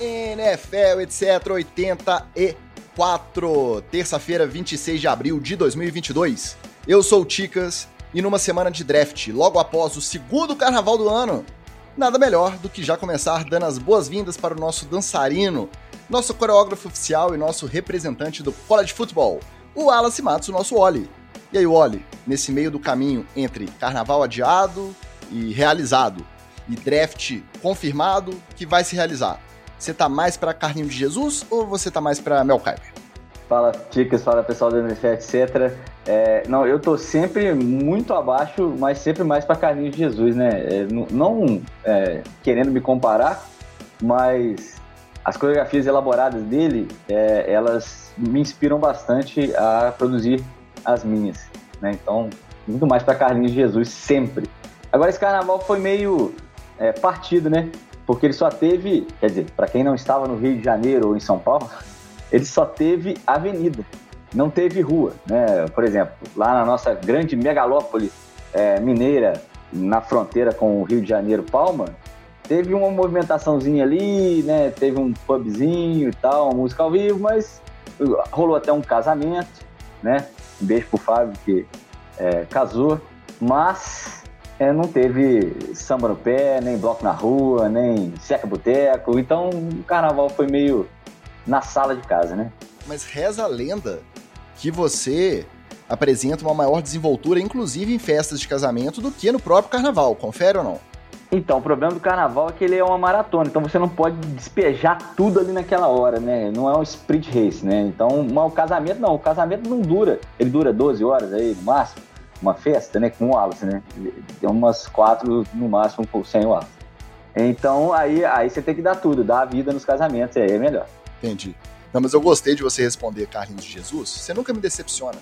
NFL, etc. 84, terça-feira, 26 de abril de 2022. Eu sou o Ticas e numa semana de draft, logo após o segundo carnaval do ano, nada melhor do que já começar dando as boas-vindas para o nosso dançarino, nosso coreógrafo oficial e nosso representante do college football, o Wallace Matos, o nosso Oli. E aí, Oli, nesse meio do caminho entre carnaval adiado e realizado, e draft confirmado que vai se realizar, você tá mais para Carninho de Jesus ou você tá mais para Mel Kiper? Fala, Ticas, fala pessoal do NFL, etc. É, não, eu tô sempre muito abaixo, mas sempre mais para Carlinhos de Jesus, né? É, não é, querendo me comparar, mas as coreografias elaboradas dele, é, elas me inspiram bastante a produzir as minhas, né? Então, muito mais para Carlinhos de Jesus sempre. Agora esse carnaval foi meio é, partido, né? Porque ele só teve, quer dizer, para quem não estava no Rio de Janeiro ou em São Paulo, ele só teve avenida, não teve rua, né? Por exemplo, lá na nossa grande megalópole é, mineira, na fronteira com o Rio de Janeiro, Palma, teve uma movimentaçãozinha ali, né? Teve um pubzinho e tal, música ao vivo, mas rolou até um casamento, né? Um beijo pro Fábio que é, casou, mas é, não teve samba no pé, nem bloco na rua, nem seca boteco. Então o carnaval foi meio na sala de casa, né? Mas reza a lenda que você apresenta uma maior desenvoltura, inclusive em festas de casamento, do que no próprio carnaval. Confere ou não? Então, o problema do carnaval é que ele é uma maratona, então você não pode despejar tudo ali naquela hora, né? Não é um sprint race, né? Então, o casamento não, o casamento não dura. Ele dura 12 horas aí, no máximo uma festa, né, com o Wallace, né? Tem umas quatro no máximo sem o Wallace. Então aí, aí você tem que dar tudo, dar a vida nos casamentos, aí é melhor. Entendi. Não, mas eu gostei de você responder, Carlinhos de Jesus. Você nunca me decepciona,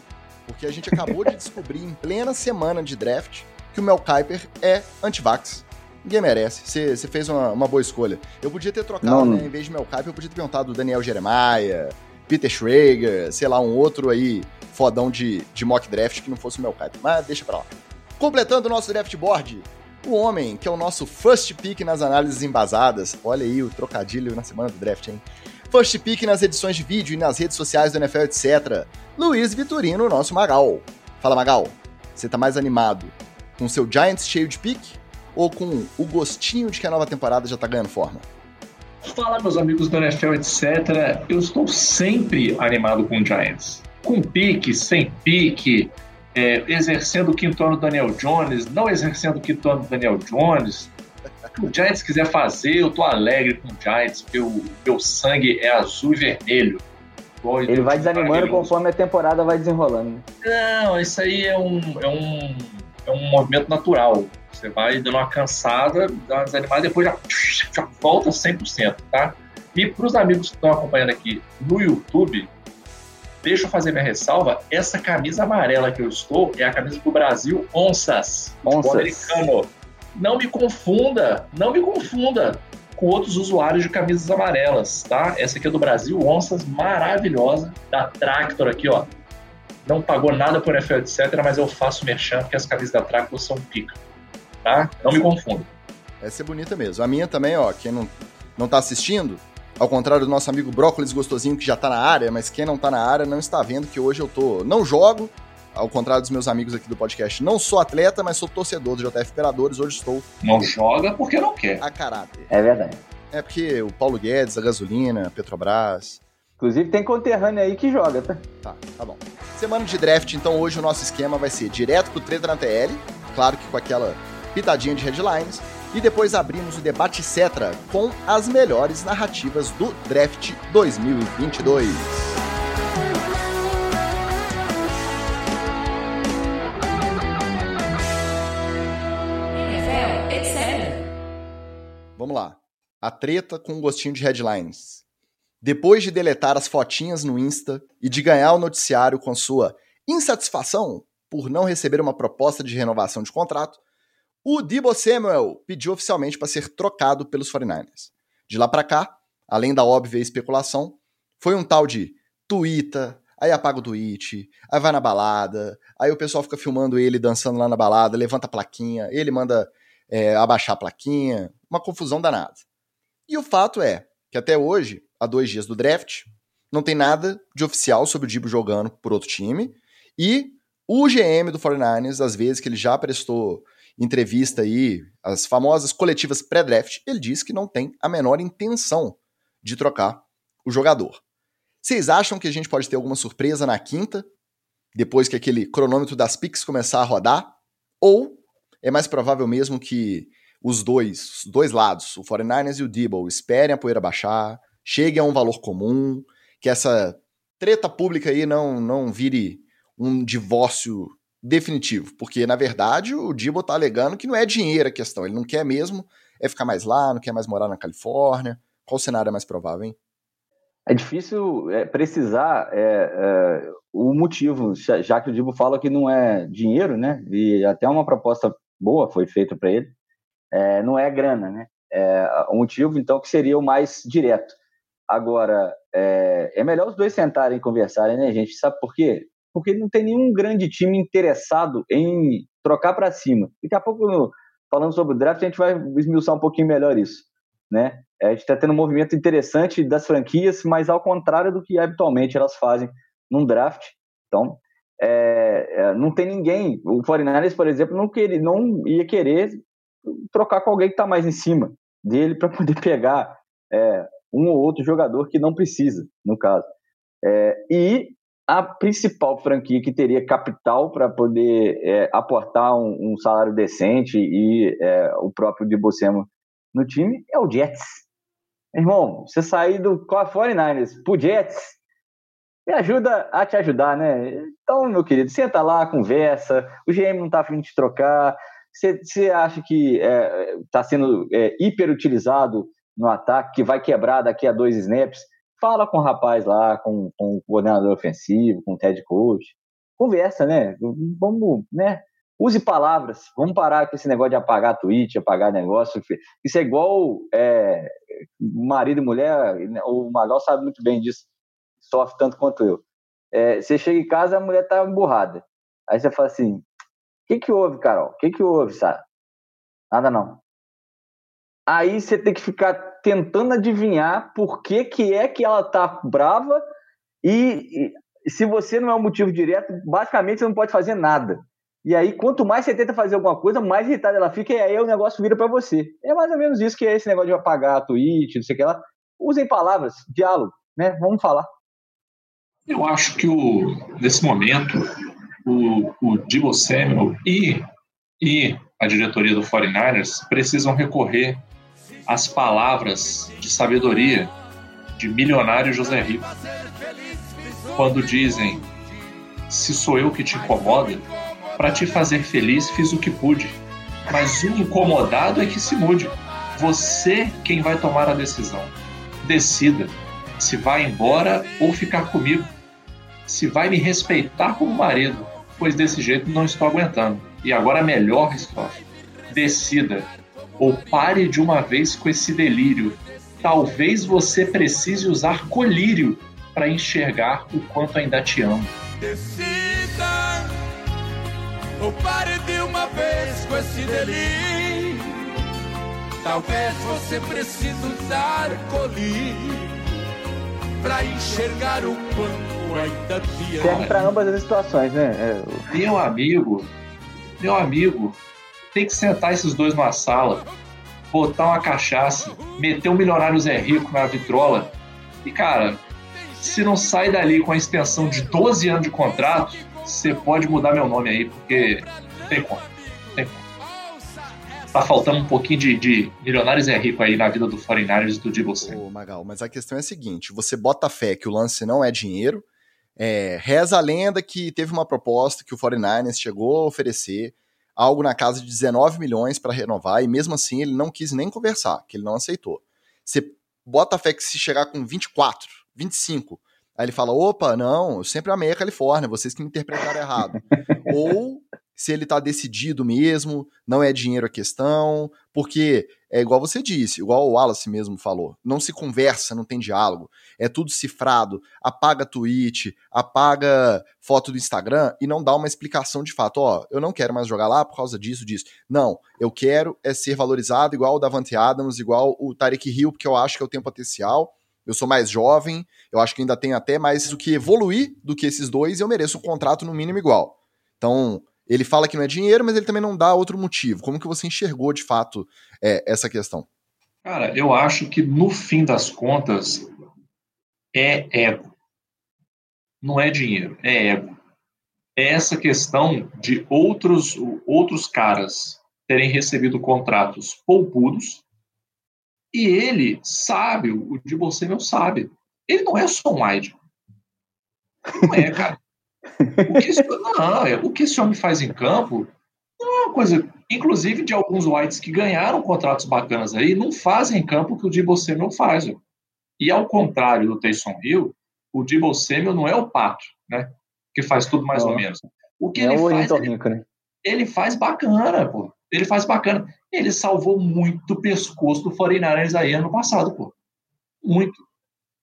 porque a gente acabou de descobrir em plena semana de draft que o Mel Kiper é anti-vax. Ninguém merece. Você, fez uma, uma, boa escolha. Eu podia ter trocado, não, né? Em vez de Mel Kiper, eu podia ter perguntado o Daniel Jeremiah, Peter Schrager, sei lá, um outro aí fodão de, de mock draft que não fosse o meu cara. Mas deixa pra lá. Completando o nosso draft board, o homem que é o nosso first pick nas análises embasadas. Olha aí o trocadilho na semana do draft, hein? First pick nas edições de vídeo e nas redes sociais do NFL, etc. Luiz Vitorino, nosso Magal. Fala, Magal. Você tá mais animado com seu Giants cheio de pick ou com o gostinho de que a nova temporada já tá ganhando forma? Fala, meus amigos do NFL, etc. Eu estou sempre animado com o Giants com pique, sem pique, é, exercendo o quinto ano do Daniel Jones, não exercendo o quinto ano do Daniel Jones. O que o Giants quiser fazer, eu tô alegre com o Giants, meu, meu sangue é azul e vermelho. Ele vai desanimando conforme a temporada vai desenrolando. Né? Não, isso aí é um, é um, é um movimento natural. Você vai dando uma cansada, dá uma desanimada, depois já, já volta 100%, tá? E para os amigos que estão acompanhando aqui no YouTube, deixa eu fazer minha ressalva, essa camisa amarela que eu estou é a camisa do Brasil Onças, Onças. americano. Não me confunda, não me confunda com outros usuários de camisas amarelas, tá? Essa aqui é do Brasil Onças, maravilhosa, da Tractor aqui, ó. Não pagou nada por NFL, etc, mas eu faço merchan porque as camisas da Tractor são pica, tá? Não me confunda. Essa é bonita mesmo. A minha também, ó, quem não, não tá assistindo, ao contrário do nosso amigo Brócolis Gostosinho, que já tá na área, mas quem não tá na área não está vendo que hoje eu tô. Não jogo, ao contrário dos meus amigos aqui do podcast, não sou atleta, mas sou torcedor do JF Imperadores. Hoje estou. Não joga porque não quer. A caráter. É verdade. É porque o Paulo Guedes, a gasolina, a Petrobras. Inclusive tem conterrâneo aí que joga, tá? Tá, tá bom. Semana de draft, então hoje o nosso esquema vai ser direto pro treta na TL, claro que com aquela pitadinha de headlines e depois abrimos o debate Cetra com as melhores narrativas do Draft 2022. Vamos lá. A treta com um gostinho de headlines. Depois de deletar as fotinhas no Insta e de ganhar o noticiário com sua insatisfação por não receber uma proposta de renovação de contrato, o Debo Samuel pediu oficialmente para ser trocado pelos 49ers. De lá para cá, além da óbvia especulação, foi um tal de twitter, aí apaga o tweet, aí vai na balada, aí o pessoal fica filmando ele dançando lá na balada, levanta a plaquinha, ele manda é, abaixar a plaquinha, uma confusão danada. E o fato é que até hoje, há dois dias do draft, não tem nada de oficial sobre o Dibo jogando por outro time. E o GM do 49ers, às vezes que ele já prestou entrevista aí, as famosas coletivas pré-draft, ele diz que não tem a menor intenção de trocar o jogador. Vocês acham que a gente pode ter alguma surpresa na quinta, depois que aquele cronômetro das picks começar a rodar? Ou é mais provável mesmo que os dois, os dois lados, o 49ers e o Debo, esperem a poeira baixar, cheguem a um valor comum, que essa treta pública aí não, não vire um divórcio definitivo, porque na verdade o Debo tá alegando que não é dinheiro a questão, ele não quer mesmo é ficar mais lá, não quer mais morar na Califórnia. Qual cenário é mais provável, hein? É difícil é, precisar é, é, o motivo, já que o Dibo fala que não é dinheiro, né? E até uma proposta boa foi feita para ele, é, não é grana, né? É, o motivo, então, que seria o mais direto. Agora, é, é melhor os dois sentarem e conversarem, né, gente? Sabe por quê? Porque não tem nenhum grande time interessado em trocar para cima. Daqui a pouco, falando sobre o draft, a gente vai esmiuçar um pouquinho melhor isso, né? É, a gente está tendo um movimento interessante das franquias, mas ao contrário do que habitualmente elas fazem num draft. Então, é, é, não tem ninguém. O 49ers, por exemplo, não, queria, não ia querer trocar com alguém que está mais em cima dele para poder pegar é, um ou outro jogador que não precisa, no caso. É, e a principal franquia que teria capital para poder é, aportar um, um, salário decente e é, o próprio Dibocemo no time é o Jets. Irmão, você sair do 49ers pro Jets, me ajuda a te ajudar, né? Então, meu querido, senta lá, conversa. O GM não tá afim de trocar. Você acha que está é, sendo é, hiperutilizado no ataque, que vai quebrar daqui a dois snaps? Fala com o rapaz lá, com, com o coordenador ofensivo, com o head coach. Conversa, né? Vamos, né? Use palavras. Vamos parar com esse negócio de apagar tweet, apagar negócio. Isso é igual é, marido e mulher. O Magal sabe muito bem disso sofre tanto quanto eu. É, você chega em casa, a mulher tá emburrada. Aí você fala assim: o que que houve, Carol? O que que houve, Sara? Nada não. Aí você tem que ficar tentando adivinhar por que que é que ela tá brava e, e se você não é um motivo direto, basicamente você não pode fazer nada. E aí, quanto mais você tenta fazer alguma coisa, mais irritada ela fica, e aí o negócio vira para você. É mais ou menos isso que é esse negócio de apagar a tweet, não sei o que lá. Usem palavras, diálogo, né? Vamos falar. Eu acho que o, nesse momento o, o Debo Samuel e, e a diretoria do 49ers precisam recorrer às palavras de sabedoria de milionário José Rico. Quando dizem, se sou eu que te incomoda, para te fazer feliz fiz o que pude, mas o incomodado é que se mude. Você quem vai tomar a decisão. Decida se vai embora ou ficar comigo, se vai me respeitar como marido, pois desse jeito não estou aguentando. E agora melhor resposta: decida ou pare de uma vez com esse delírio. Talvez você precise usar colírio para enxergar o quanto ainda te amo. Decida ou pare de uma vez com esse delírio. Talvez você precise usar colírio para enxergar o quanto ainda te Serve para ambas as situações, né? É... Meu amigo, meu amigo, tem que sentar esses dois numa sala, botar uma cachaça, meter um milionário Zé Rico na vitrola e, cara, se não sai dali com a extensão de 12 anos de contrato, você pode mudar meu nome aí, porque não tem como. Tem tá faltando um pouquinho de, de milionários é rico aí na vida do 49ers e do Debo Ô, Magal, mas a questão é a seguinte, você bota fé que o lance não é dinheiro, é, reza a lenda que teve uma proposta que o 49ers chegou a oferecer algo na casa de 19 milhões para renovar e mesmo assim ele não quis nem conversar, que ele não aceitou. Você bota fé que se chegar com 24, 25, aí ele fala, opa, não, eu sempre amei a Califórnia, vocês que me interpretaram errado. Ou se ele tá decidido mesmo, não é dinheiro a questão, porque é igual você disse, igual o Wallace mesmo falou, não se conversa, não tem diálogo, é tudo cifrado, apaga tweet, apaga foto do Instagram e não dá uma explicação de fato, ó, eu não quero mais jogar lá por causa disso, disso. Não, eu quero é ser valorizado igual o Davante Adams, igual o Tarek Hill, porque eu acho que eu tenho potencial, eu sou mais jovem, eu acho que ainda tenho até mais do que evoluir do que esses dois e eu mereço um contrato no mínimo igual. Então, ele fala que não é dinheiro, mas ele também não dá outro motivo. Como que você enxergou de fato é, essa questão? Cara, eu acho que no fim das contas é ego. Não é dinheiro, é ego. É essa questão de outros, outros caras terem recebido contratos poupudos e ele sabe, o Dibble Samuel sabe. Ele não é só um wide. Não é, cara. O que, esse, não, é, o que esse homem faz em campo não é uma coisa. Inclusive, de alguns whites que ganharam contratos bacanas aí, não fazem em campo o que o Dibble Samuel faz. Ó. E ao contrário do Taysom Hill, o Dibble Samuel não é o pato, né? Que faz tudo mais ou menos. O que é ele faz. Ele, né? ele faz bacana, pô. Ele faz bacana. Ele salvou muito do pescoço do 49ers aí ano passado, pô. Muito.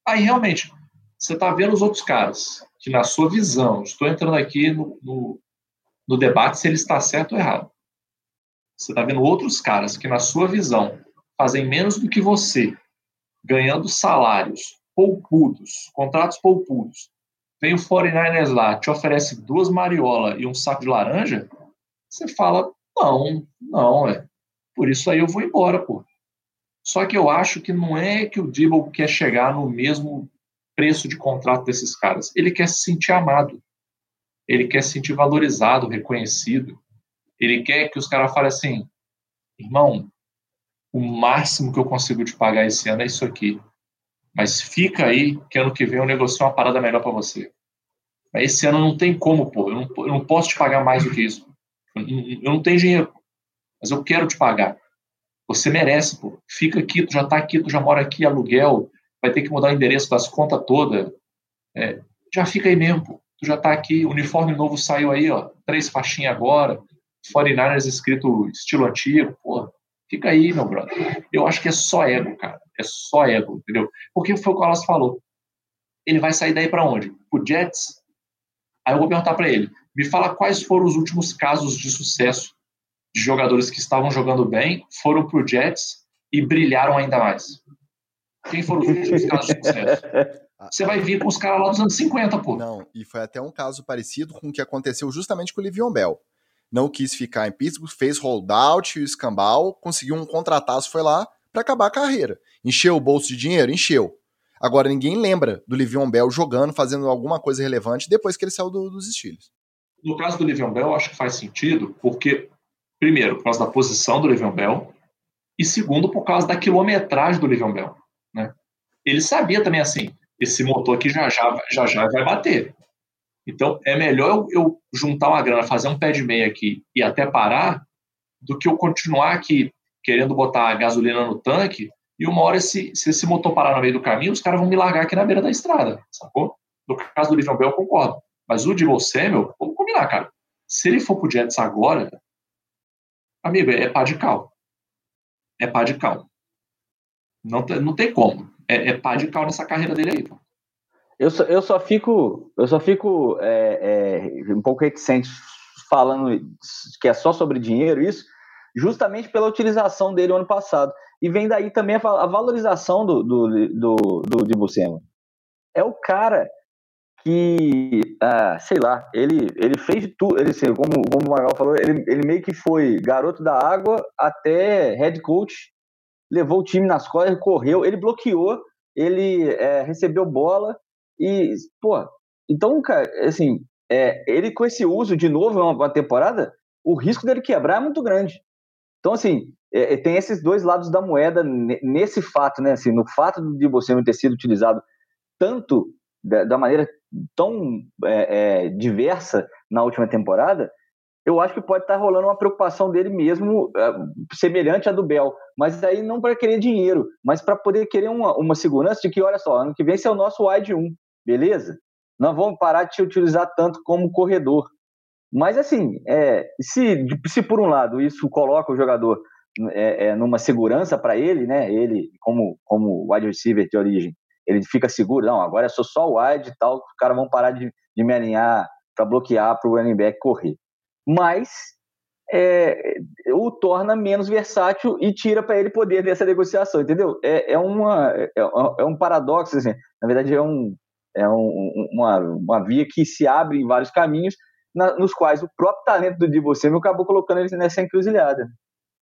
Aí, realmente, você tá vendo os outros caras que, na sua visão, estou entrando aqui no, no, no debate se ele está certo ou errado. Você tá vendo outros caras que, na sua visão, fazem menos do que você, ganhando salários poupudos, contratos poupudos. Vem o 49ers lá, te oferece duas mariola e um saco de laranja, você fala, não, não, é. Por isso aí eu vou embora, pô. Só que eu acho que não é que o Dibble quer chegar no mesmo preço de contrato desses caras. Ele quer se sentir amado. Ele quer se sentir valorizado, reconhecido. Ele quer que os caras falem assim: irmão, o máximo que eu consigo te pagar esse ano é isso aqui. Mas fica aí que ano que vem eu negocio uma parada melhor para você. Esse ano não tem como, pô. Eu não, eu não posso te pagar mais do que isso. Eu não tenho dinheiro, mas eu quero te pagar. Você merece, pô. Fica aqui, tu já tá aqui, tu já mora aqui, aluguel, vai ter que mudar o endereço das contas toda. É, já fica aí mesmo, pô. Tu já tá aqui, uniforme novo saiu aí, ó. Três faixinhas agora, 49ers escrito estilo antigo, pô. Fica aí, meu brother. Eu acho que é só ego, cara. É só ego, entendeu? Porque foi o que o Alas falou. Ele vai sair daí para onde? O Jets? Aí eu vou perguntar para ele: me fala quais foram os últimos casos de sucesso de jogadores que estavam jogando bem, foram para o Jets e brilharam ainda mais. Quem foram os casos de sucesso? Você vai vir com os caras lá dos anos 50, pô. Não, e foi até um caso parecido com o que aconteceu justamente com o Livion Bell. Não quis ficar em Pittsburgh, fez holdout e o escambau, conseguiu um contrataço, foi lá para acabar a carreira. Encheu o bolso de dinheiro? Encheu. Agora ninguém lembra do Livion Bell jogando, fazendo alguma coisa relevante depois que ele saiu do, dos estilos. No caso do Livion Bell, acho que faz sentido, porque, primeiro, por causa da posição do Livion Bell, e segundo, por causa da quilometragem do Livion Bell. Ele sabia também assim, esse motor aqui já já, já, já vai bater. Então, é melhor eu, eu juntar uma grana, fazer um pé de meia aqui e até parar, do que eu continuar aqui querendo botar gasolina no tanque e uma hora, se, se esse motor parar no meio do caminho, os caras vão me largar aqui na beira da estrada, sacou? No caso do Livion Bell, eu concordo. Mas o Debo Samuel, vamos combinar, cara. Se ele for pro Jets agora, amigo, é pá de cal. É pá de cal. Não, não tem como. É, é pá de cal nessa carreira dele aí, pô. Eu só, eu só fico, eu só fico é, é, um pouco reticente falando que é só sobre dinheiro isso, justamente pela utilização dele ano passado. E vem daí também a, valorização do, do, do, do, do É o cara que, ah, sei lá, ele, ele fez tudo, ele, como, como o Magal falou, ele, ele meio que foi garoto da água até head coach, levou o time nas costas, correu, ele bloqueou, ele é, recebeu bola e, pô, então, cara, assim, é, ele com esse uso de novo uma, temporada, o risco dele quebrar é muito grande. Então, assim, é, é tem esses dois lados da moeda nesse fato, né? Assim, no fato de você ter sido utilizado tanto da, da maneira tão é, é, diversa na última temporada, eu acho que pode estar rolando uma preocupação dele mesmo é, semelhante à do Bell, mas aí não para querer dinheiro, mas para poder querer uma, uma segurança de que, olha só, ano que vem esse é o nosso wide 1, beleza? Não vamos parar de te utilizar tanto como corredor. Mas assim, é, se, se por um lado isso coloca o jogador é, é, numa segurança para ele, né? Ele, como, como wide receiver de origem, ele fica seguro, não, agora eu sou só wide e tal, os caras vão parar de, de me alinhar para bloquear para o running back correr. Mas é, o torna menos versátil e tira para ele poder dessa negociação, entendeu? É, é, uma, é, é um paradoxo, assim, na verdade é, um, é um, uma, uma via que se abre em vários caminhos, na, nos quais o próprio talento do Divo Samuel acabou colocando ele nessa encruzilhada.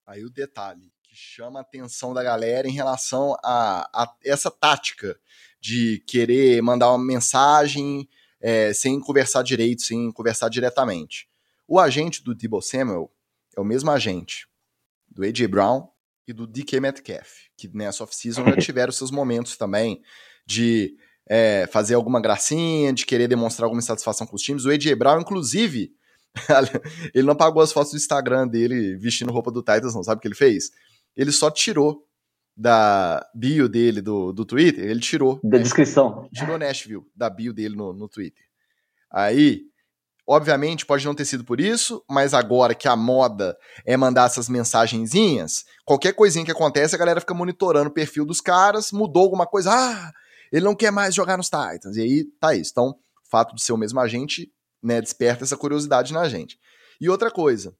Aí o detalhe que chama a atenção da galera em relação a, a essa tática de querer mandar uma mensagem é, sem conversar direito, sem conversar diretamente. O agente do Debo Samuel é o mesmo agente do A.J. Brown e do DK Metcalf, que nessa off-season já tiveram seus momentos também de é, fazer alguma gracinha, de querer demonstrar alguma insatisfação com os times. O A.J. Brown, inclusive, ele não pagou as fotos do Instagram dele vestindo roupa do Titans, não sabe o que ele fez? Ele só tirou da bio dele do, do Twitter, ele tirou. Da descrição. Tirou Nashville da bio dele no, no Twitter. Aí, obviamente, pode não ter sido por isso, mas agora que a moda é mandar essas mensagenzinhas, qualquer coisinha que acontece, a galera fica monitorando o perfil dos caras, mudou alguma coisa, ah, ele não quer mais jogar nos Titans. E aí tá isso. Então, o fato de ser o mesmo agente né, desperta essa curiosidade na gente. E outra coisa,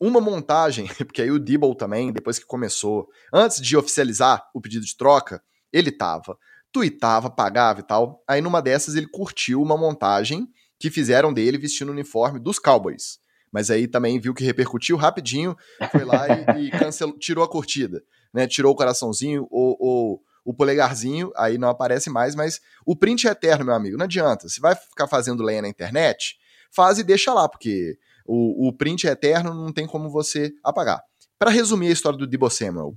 uma montagem, porque aí o Dibble também, depois que começou, antes de oficializar o pedido de troca, ele tava, tweetava, pagava e tal. Aí numa dessas ele curtiu uma montagem que fizeram dele vestindo o uniforme dos Cowboys. Mas aí também viu que repercutiu rapidinho, foi lá e, e cancelou, tirou a curtida, né? Tirou o coraçãozinho ou, ou o polegarzinho, aí não aparece mais, mas o print é eterno, meu amigo. Não adianta. Se vai ficar fazendo lenha na internet, faz e deixa lá, porque o, o print é eterno, não tem como você apagar. Para resumir a história do Debo Samuel,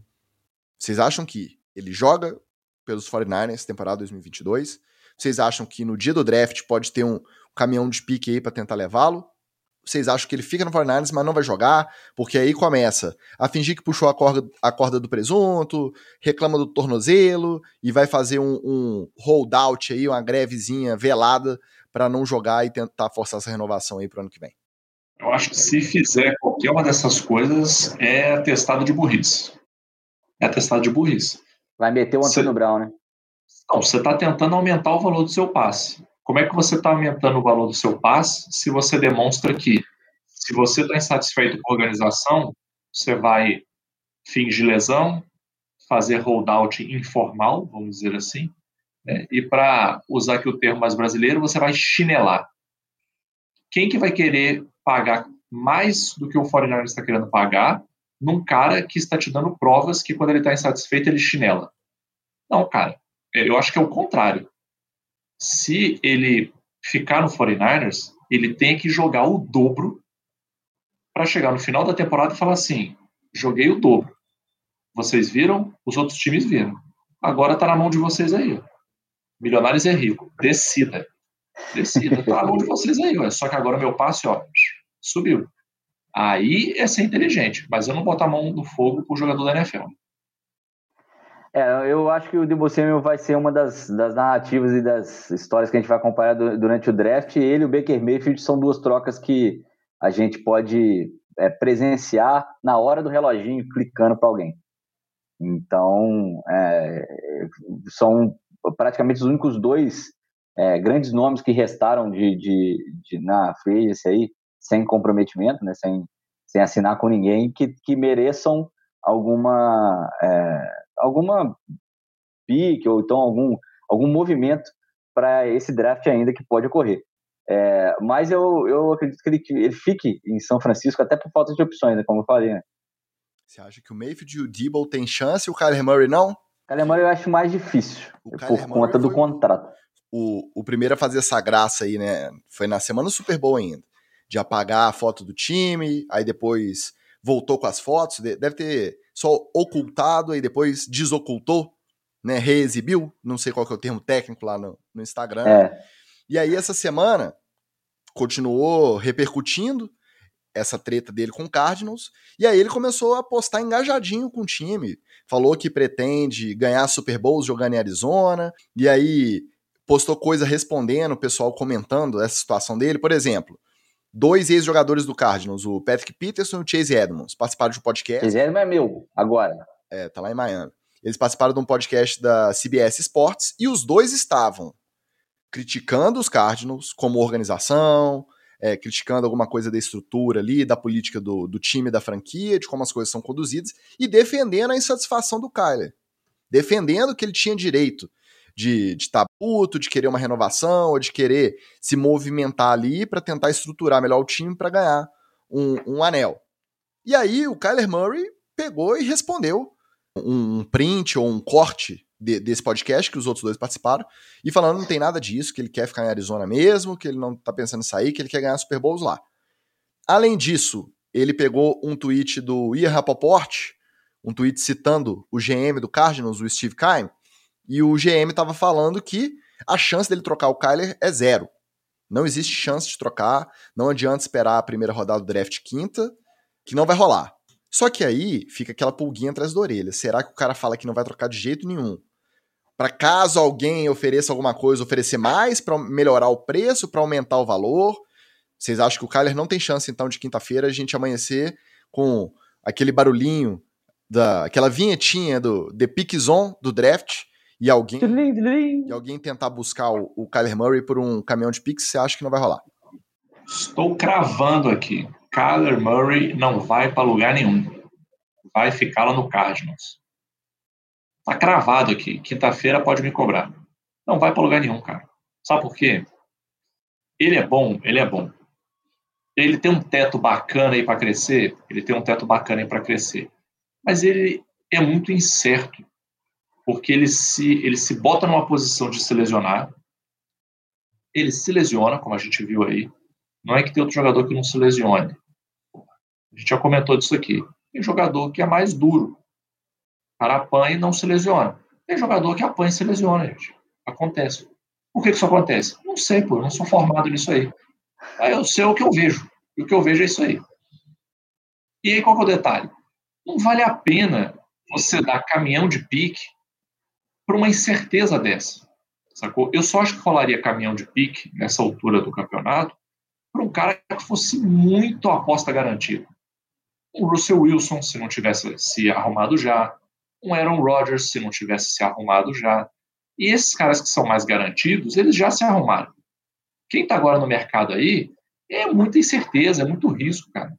vocês acham que ele joga pelos 49ers temporada 2022? Vocês acham que no dia do draft pode ter um caminhão de pique aí para tentar levá-lo? Vocês acham que ele fica no 49ers, mas não vai jogar? Porque aí começa a fingir que puxou a corda, a corda do presunto, reclama do tornozelo e vai fazer um, um holdout aí, uma grevezinha velada para não jogar e tentar forçar essa renovação aí para o ano que vem? Eu acho que se fizer qualquer uma dessas coisas, é atestado de burrice. É atestado de burrice. Vai meter o Antônio Brown, né? Não, você está tentando aumentar o valor do seu passe. Como é que você está aumentando o valor do seu passe se você demonstra que, se você está insatisfeito com a organização, você vai fingir lesão, fazer holdout informal, vamos dizer assim, né? E para usar aqui o termo mais brasileiro, você vai chinelar. Quem que vai querer pagar mais do que o foreigner está querendo pagar num cara que está te dando provas que quando ele está insatisfeito ele chinela? Não, cara. Eu acho que é o contrário. Se ele ficar no 49ers, ele tem que jogar o dobro para chegar no final da temporada e falar assim: joguei o dobro. Vocês viram, os outros times viram. Agora está na mão de vocês aí. Milionários é rico. Decida. Decida. Tá na mão de vocês aí. Só que agora o meu passe, ó, subiu. Aí é ser inteligente, mas eu não boto a mão no fogo pro jogador da NFL. É, eu acho que o Debo vai ser uma das, das narrativas e das histórias que a gente vai acompanhar durante o draft. Ele e o Baker Mayfield são duas trocas que a gente pode é, presenciar na hora do reloginho, clicando para alguém. Então, é, são praticamente os únicos dois é, grandes nomes que restaram de, de, de, na free aí, sem comprometimento, né, sem, sem assinar com ninguém, que, que mereçam alguma, é, alguma pique ou então algum, algum movimento para esse draft ainda que pode ocorrer. É, mas eu, eu acredito que ele, ele fique em São Francisco até por falta de opções, né, como eu falei. Né? Você acha que o Mayfield e o Debo tem chance e o Kyler Murray não? Kyler Murray eu acho mais difícil, o por Kyler conta do contrato. O, o primeiro a fazer essa graça aí, né? Foi na semana Super Bowl ainda. De apagar a foto do time, aí depois voltou com as fotos, deve ter só ocultado, aí depois desocultou, né? Reexibiu, não sei qual que é o termo técnico lá no, no Instagram. É. E aí essa semana continuou repercutindo, essa treta dele com o Cardinals, e aí ele começou a postar engajadinho com o time. Falou que pretende ganhar Super Bowls jogando em Arizona, e aí postou coisa respondendo, o pessoal comentando essa situação dele. Por exemplo, dois ex-jogadores do Cardinals, o Patrick Peterson e o Chase Edmonds, participaram de um podcast. Chase Edmonds é meu, agora. É, tá lá em Miami. Eles participaram de um podcast da CBS Sports e os dois estavam criticando os Cardinals como organização, é, criticando alguma coisa da estrutura ali, da política do, do time, da franquia, de como as coisas são conduzidas, e defendendo a insatisfação do Kyler. Defendendo que ele tinha direito de estar tá puto, de querer uma renovação, ou de querer se movimentar ali para tentar estruturar melhor o time para ganhar um, um anel. E aí o Kyler Murray pegou e respondeu um print ou um corte de, desse podcast que os outros dois participaram, e falando não tem nada disso, que ele quer ficar em Arizona mesmo, que ele não tá pensando em sair, que ele quer ganhar Super Bowls lá. Além disso, ele pegou um tweet do Ian Rapoport, um tweet citando o GM do Cardinals, o Steve Keim, e o GM estava falando que a chance dele trocar o Kyler é zero. Não existe chance de trocar, não adianta esperar a primeira rodada do draft quinta, que não vai rolar. Só que aí fica aquela pulguinha atrás da orelha. Será que o cara fala que não vai trocar de jeito nenhum? Para caso alguém ofereça alguma coisa, oferecer mais para melhorar o preço, para aumentar o valor. Vocês acham que o Kyler não tem chance então de quinta-feira a gente amanhecer com aquele barulhinho da aquela vinhetinha do The Pick Zone do draft e alguém e alguém tentar buscar o, o Kyler Murray por um caminhão de picks, você acha que não vai rolar? Estou cravando aqui. Kyler Murray não vai para lugar nenhum. Vai ficar lá no Cardinals. Tá cravado aqui. Quinta-feira pode me cobrar. Não vai para lugar nenhum, cara. Sabe por quê? Ele é bom, ele é bom. Ele tem um teto bacana aí para crescer, ele tem um teto bacana aí para crescer. Mas ele é muito incerto, porque ele se ele se bota numa posição de se lesionar. Ele se lesiona, como a gente viu aí. Não é que tem outro jogador que não se lesione. A gente já comentou disso aqui. Tem jogador que é mais duro, cara apanha e não se lesiona. Tem jogador que apanha e se lesiona, gente. Acontece. Por que isso acontece? Não sei, pô. Eu não sou formado nisso aí. Aí eu sei o que eu vejo. E o que eu vejo é isso aí. E aí, qual é o detalhe? Não vale a pena você dar caminhão de pique para uma incerteza dessa. Sacou? Eu só acho que rolaria caminhão de pique nessa altura do campeonato para um cara que fosse muito aposta garantida. O Russell Wilson, se não tivesse se arrumado já, um Aaron Rodgers se não tivesse se arrumado já. E esses caras que são mais garantidos, eles já se arrumaram. Quem está agora no mercado aí é muita incerteza, é muito risco, cara.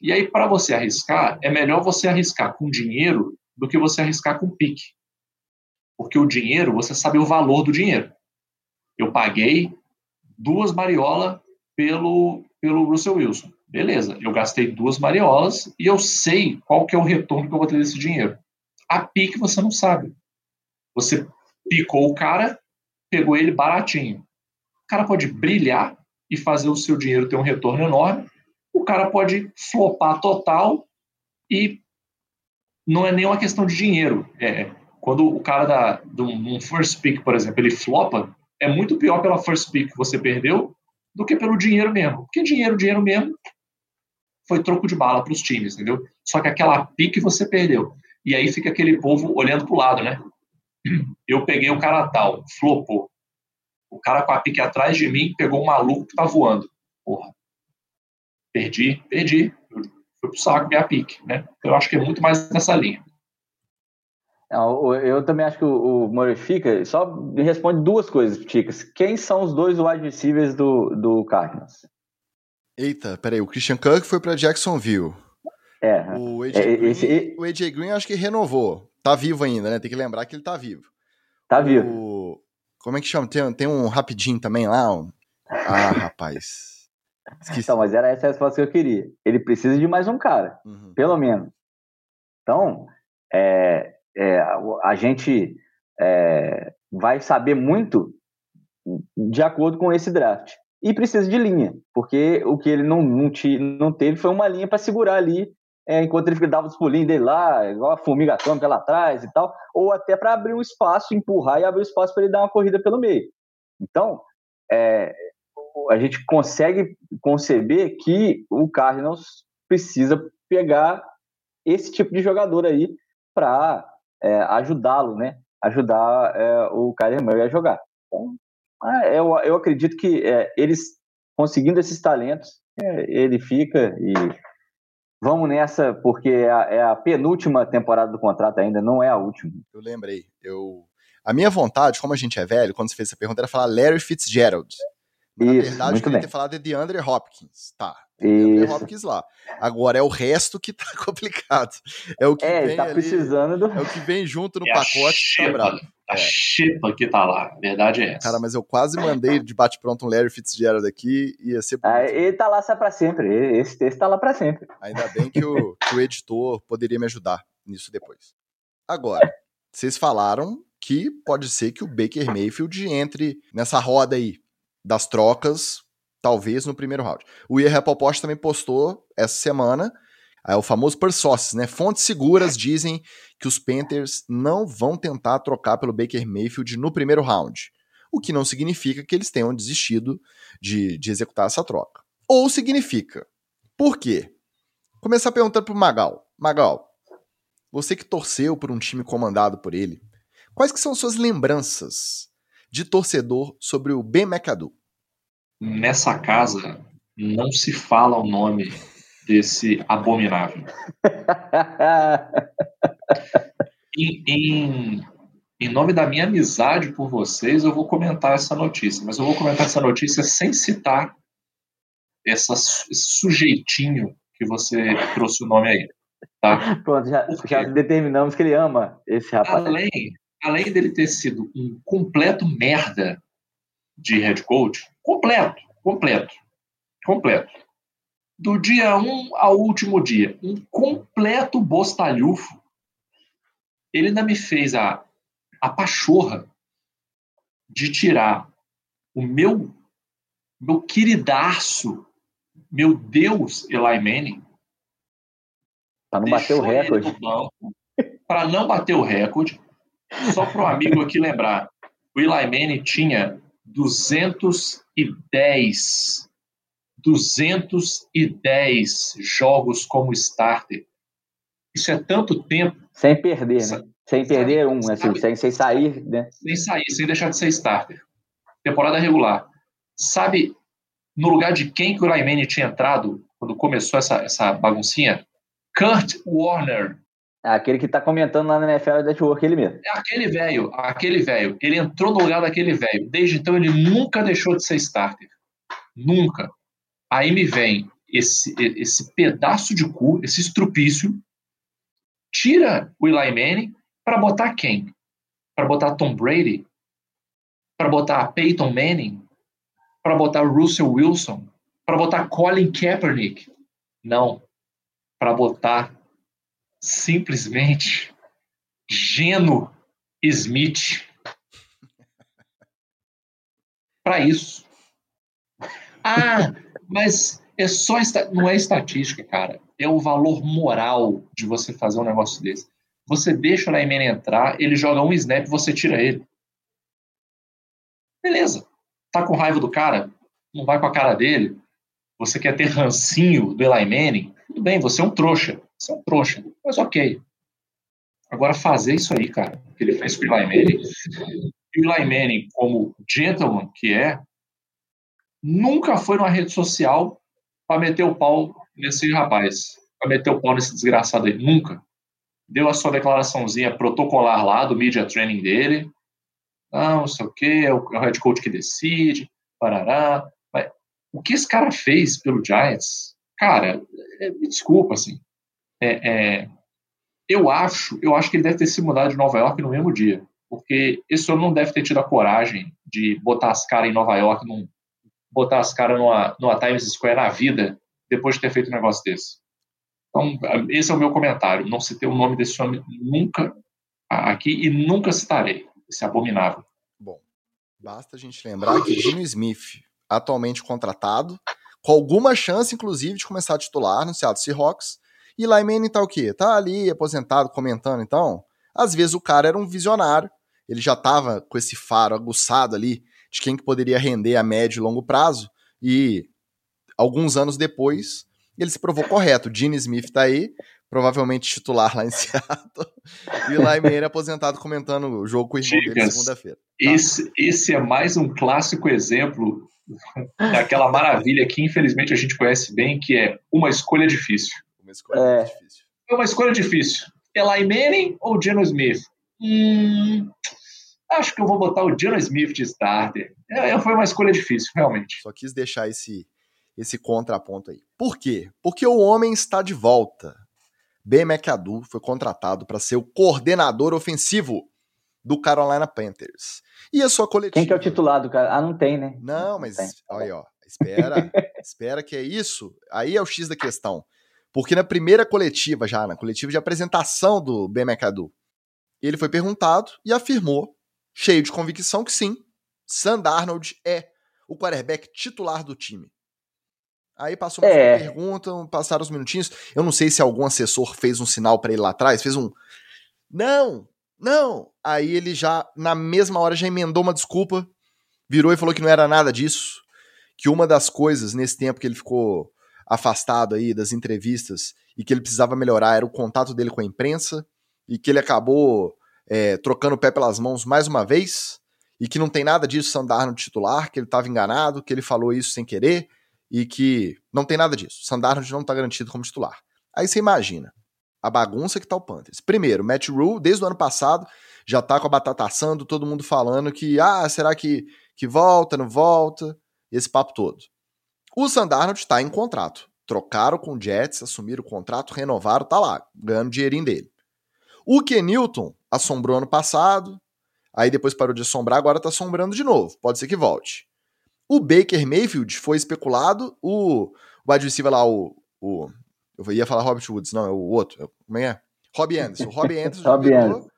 E aí, para você arriscar, é melhor você arriscar com dinheiro do que você arriscar com pique. Porque o dinheiro, você sabe o valor do dinheiro. Eu paguei duas mariolas pelo, pelo Russell Wilson. Beleza, eu gastei duas mariolas e eu sei qual que é o retorno que eu vou ter desse dinheiro. A pique você não sabe. Você picou o cara, pegou ele baratinho. O cara pode brilhar e fazer o seu dinheiro ter um retorno enorme. O cara pode flopar total e não é nem uma questão de dinheiro. É, quando o cara da, de um first pick, por exemplo, ele flopa, é muito pior pela first pick que você perdeu do que pelo dinheiro mesmo. Porque dinheiro, dinheiro mesmo, foi troco de bala para os times, entendeu? Só que aquela pique você perdeu. E aí fica aquele povo olhando para o lado, né? Eu peguei o cara tal, flopou. O cara com a pique atrás de mim pegou um maluco que tá voando. Porra. Perdi, perdi. Foi pro saco minha pique, né? Eu acho que é muito mais nessa linha. Eu também acho que o, Murray fica. Só me responde duas coisas, Ticas. Quem são os dois wide receivers do, do Cardinals? Eita, peraí. O Christian Kirk foi para Jacksonville. É. O AJ, é, Green, esse... o AJ Green acho que renovou. Tá vivo ainda, né? Tem que lembrar que ele tá vivo. Tá vivo. O... Como é que chama? Tem, tem um rapidinho também lá. Um... Ah, rapaz. Esqueci. Então, mas era essa a resposta que eu queria. Ele precisa de mais um cara, uhum. pelo menos. Então, é, é, a gente é, vai saber muito de acordo com esse draft. E precisa de linha, porque o que ele não, não, não teve foi uma linha para segurar ali é, enquanto ele dava os pulinhos dele lá, igual a formiga atômica lá atrás e tal, ou até para abrir um espaço, empurrar e abrir um espaço para ele dar uma corrida pelo meio. Então, é, a gente consegue conceber que o Cardinals precisa pegar esse tipo de jogador aí para é, ajudá-lo, né? Ajudar é, o Kyler Murray a jogar. Então, eu, eu acredito que é, eles conseguindo esses talentos, é, ele fica e vamos nessa, porque é a, é a, penúltima temporada do contrato ainda, não é a última. Eu lembrei. Eu... A minha vontade, como a gente é velho, quando você fez essa pergunta, era falar Larry Fitzgerald. Na Isso, verdade, eu queria bem. ter falado de Andrew Hopkins. Tá. Isso. Hopkins lá. Agora é o resto que tá complicado. É o que É, vem tá ali, precisando do. É o que vem junto no É a pacote que tá bravo. A É. xepa que tá lá. A verdade é essa. Cara, mas eu quase mandei de bate-pronto um Larry Fitzgerald aqui. Ia ser Ah, ele tá lá só pra sempre. Esse texto tá lá pra sempre. Ainda bem que o, que o editor poderia me ajudar nisso depois. Agora, vocês falaram que pode ser que o Baker Mayfield entre nessa roda aí das trocas, talvez no primeiro round. O Ian Rapoport também postou essa semana, é o famoso per né? Fontes seguras dizem que os Panthers não vão tentar trocar pelo Baker Mayfield no primeiro round. O que não significa que eles tenham desistido de, de executar essa troca. Ou significa. Por quê? Começar perguntando pro Magal. Magal, você que torceu por um time comandado por ele, quais que são suas lembranças de torcedor sobre o Ben McAdoo? Nessa casa não se fala o nome desse abominável. Em, em, em nome da minha amizade por vocês, eu vou comentar essa notícia, mas eu vou comentar essa notícia sem citar essa, esse sujeitinho que você trouxe o nome aí. Tá? Pronto, já, já determinamos que ele ama esse rapaz. Além, além dele ter sido um completo merda de head coach, completo, completo, completo. Do dia 1 ao último dia, um completo bostalhufo. Ele ainda me fez a, a pachorra de tirar o meu, meu queridaço, meu Deus, Eli Manning, Pra não bater o recorde. para não bater o recorde. Só para o amigo aqui lembrar, o Eli Manning tinha 210 210 jogos como starter. Isso é tanto tempo Sem perder, né? Sem perder um, sabe- assim, sem, sem sair, né? sem sair, sem deixar de ser starter. Temporada regular. Sabe no lugar de quem que o Manning tinha entrado quando começou essa, essa baguncinha? Kurt Warner. Aquele que tá comentando lá na NFL Network, ele mesmo. É aquele velho, aquele velho. Ele entrou no lugar daquele velho. Desde então ele nunca deixou de ser starter. Nunca. Aí me vem esse, esse pedaço de cu, esse estrupício, tira o Eli Manning para botar quem? Para botar Tom Brady? Para botar Peyton Manning? Para botar Russell Wilson? Para botar Colin Kaepernick? Não. Para botar simplesmente Geno Smith. Para isso. Ah, mas é só não é estatística, cara. É o valor moral de você fazer um negócio desse. Você deixa o Laimene entrar, ele joga um snap, você tira ele. Beleza. Tá com raiva do cara? Não vai com a cara dele? Você quer ter rancinho do Eli Manning? Tudo bem, você é um trouxa. Você é um trouxa. Mas ok. Agora fazer isso aí, cara, que ele fez com o Eli Manning, e o Eli Manning, como gentleman que é, nunca foi numa rede social para meter o pau nesse rapaz, para meter o pau nesse desgraçado aí. Nunca. Deu a sua declaraçãozinha protocolar lá do media training dele. Não, não sei o quê, é o, é head coach que decide, parará. Mas o que esse cara fez pelo Giants, cara, é, me desculpa, assim. É, é, eu acho, eu acho que ele deve ter se mudado de Nova York no mesmo dia, porque esse homem não deve ter tido a coragem de botar as caras em Nova York, num, botar as caras numa, numa Times Square na vida, depois de ter feito um negócio desse. Então, esse é o meu comentário. Não citei o nome desse homem nunca aqui e nunca citarei. Esse abominável. Bom, basta a gente lembrar que Gino Smith, atualmente contratado, com alguma chance, inclusive, de começar a titular no Seattle Seahawks, Eli Manning tá o quê? Tá ali, aposentado, comentando, então. Às vezes o cara era um visionário, ele já tava com esse faro aguçado ali de quem que poderia render a médio e longo prazo, e alguns anos depois ele se provou correto. Gene Smith tá aí, provavelmente titular lá em Seattle, e o Manning aposentado comentando o jogo com o irmão dele segunda-feira. Esse, esse é mais um clássico exemplo daquela maravilha que infelizmente a gente conhece bem, que é uma escolha difícil. Uma escolha é. difícil. É uma escolha difícil. Eli Manning ou Geno Smith? Hum, acho que eu vou botar o Geno Smith de starter. É, foi uma escolha difícil, realmente. Só quis deixar esse, esse contraponto aí. Por quê? Porque o homem está de volta. Ben McAdoo foi contratado para ser o coordenador ofensivo do Carolina Panthers. E a sua coletiva. Quem que é o titular do cara? Ah, não tem, né? Não, mas não olha aí, ó. Espera, espera que é isso. Aí é o X da questão. Porque na primeira coletiva, já, na coletiva de apresentação do Ben McAdoo, ele foi perguntado e afirmou, cheio de convicção, que sim, Sam Darnold é o quarterback titular do time. Aí passou uma é. pergunta, passaram os minutinhos. Eu não sei se algum assessor fez um sinal para ele lá atrás, fez um. Não, não. Aí ele já, na mesma hora, já emendou uma desculpa, virou e falou que não era nada disso. Que uma das coisas nesse tempo que ele ficou afastado aí das entrevistas e que ele precisava melhorar era o contato dele com a imprensa e que ele acabou é, trocando o pé pelas mãos mais uma vez e que não tem nada disso Sandar no titular, que ele estava enganado, que ele falou isso sem querer e que não tem nada disso. Sandarnold não está garantido como titular. Aí você imagina a bagunça que tá o Panthers. Primeiro, Matt Rule, desde o ano passado, já tá com a batata assando, todo mundo falando que, ah, será que, que volta, não volta? Esse papo todo. O Sandarnold está em contrato. Trocaram com o Jets, assumiram o contrato, renovaram, tá lá, ganhando dinheirinho dele. O Kenilton assombrou ano passado, aí depois parou de assombrar, agora tá assombrando de novo. Pode ser que volte. O Baker Mayfield foi especulado, o wide receiver lá, o, o eu ia falar Robert Woods, não, é o outro. Como é? Robbie Anderson. O Robbie Anderson Robbie Anderson.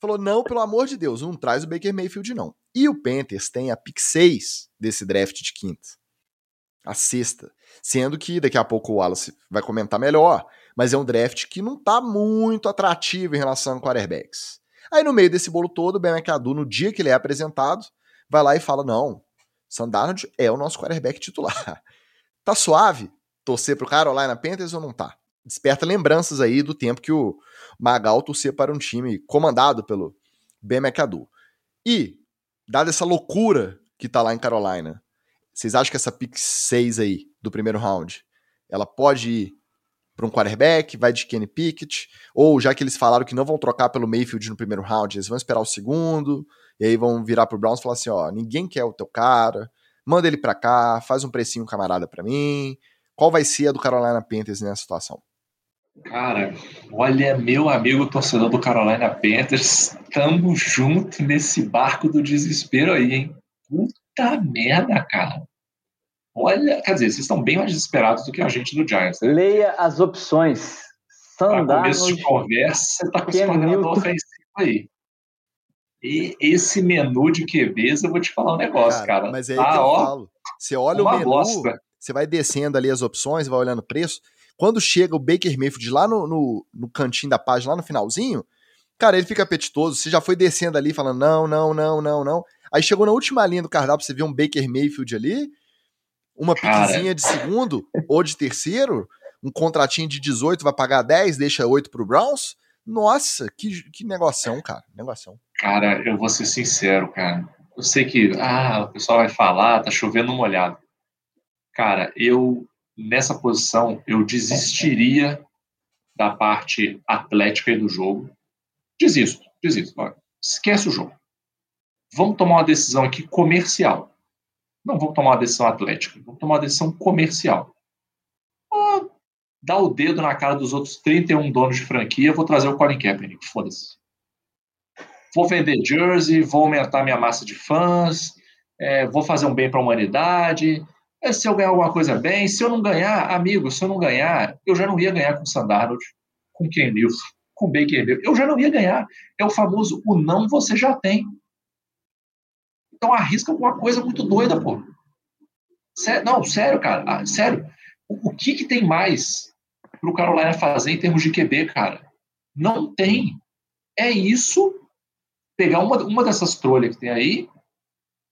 falou: não, pelo amor de Deus, não traz o Baker Mayfield, não. E o Panthers tem a pick 6 desse draft de quinta. A sexta. Sendo que daqui a pouco o Wallace vai comentar melhor, mas é um draft que não tá muito atrativo em relação a quarterbacks. Aí no meio desse bolo todo, o Ben McAdoo, no dia que ele é apresentado, vai lá e fala: não, Sandarnold é o nosso quarterback titular. Tá suave? Torcer pro Carolina Panthers ou não tá? Desperta lembranças aí do tempo que o Magal torcia para um time comandado pelo Ben McAdoo. E, dada essa loucura que tá lá em Carolina, vocês acham que essa pick 6 aí do primeiro round, ela pode ir para um quarterback, vai de Kenny Pickett, ou já que eles falaram que não vão trocar pelo Mayfield no primeiro round, eles vão esperar o segundo, e aí vão virar pro Browns e falar assim, ó, ninguém quer o teu cara, manda ele pra cá, faz um precinho camarada pra mim. Qual vai ser a do Carolina Panthers nessa situação? Cara, olha, meu amigo torcedor do Carolina Panthers, tamo junto nesse barco do desespero aí, hein? Puta merda, cara. Olha, quer dizer, vocês estão bem mais desesperados do que a gente do Giants. Né? Leia as opções. Para começo de conversa, você tá com esse coordenador ofensivo aí. E esse menu de QBs, eu vou te falar um negócio, cara. cara. Mas é aí tá, que eu ó, falo. Você olha o menu, bosta. você vai descendo ali as opções, vai olhando o preço. Quando chega o Baker Mayfield lá no, no, no cantinho da página, lá no finalzinho, cara, ele fica apetitoso. Você já foi descendo ali falando não, não, não, não, não. Aí chegou na última linha do cardápio, você viu um Baker Mayfield ali, uma piquezinha de segundo ou de terceiro, um contratinho de 18, vai pagar 10, deixa 8 pro Browns. Nossa, que, que negoção, cara. Negoção. Cara, eu vou ser sincero, cara. Eu sei que ah, o pessoal vai falar, tá chovendo molhado. Cara, eu nessa posição eu desistiria da parte atlética do jogo. Desisto, desisto. Esquece o jogo. Vamos tomar uma decisão aqui comercial. Não vamos tomar uma decisão atlética, vamos tomar uma decisão comercial. Ah, dá o dedo na cara dos outros 31 donos de franquia, vou trazer o Colin Kaepernick, foda-se vou vender jersey, vou aumentar minha massa de fãs, é, vou fazer um bem para a humanidade. É, se eu ganhar alguma coisa bem, se eu não ganhar, amigo, se eu não ganhar, eu já não ia ganhar com o Sandarnold, com Ken Newton, com Baker. Eu já não ia ganhar. É o famoso o não você já tem. Então arrisca alguma coisa muito doida, pô. Sério, não, sério, cara. Ah, sério. O, o que, que tem mais para o Carolina fazer em termos de QB, cara? Não tem. É isso pegar uma, uma dessas trolhas que tem aí,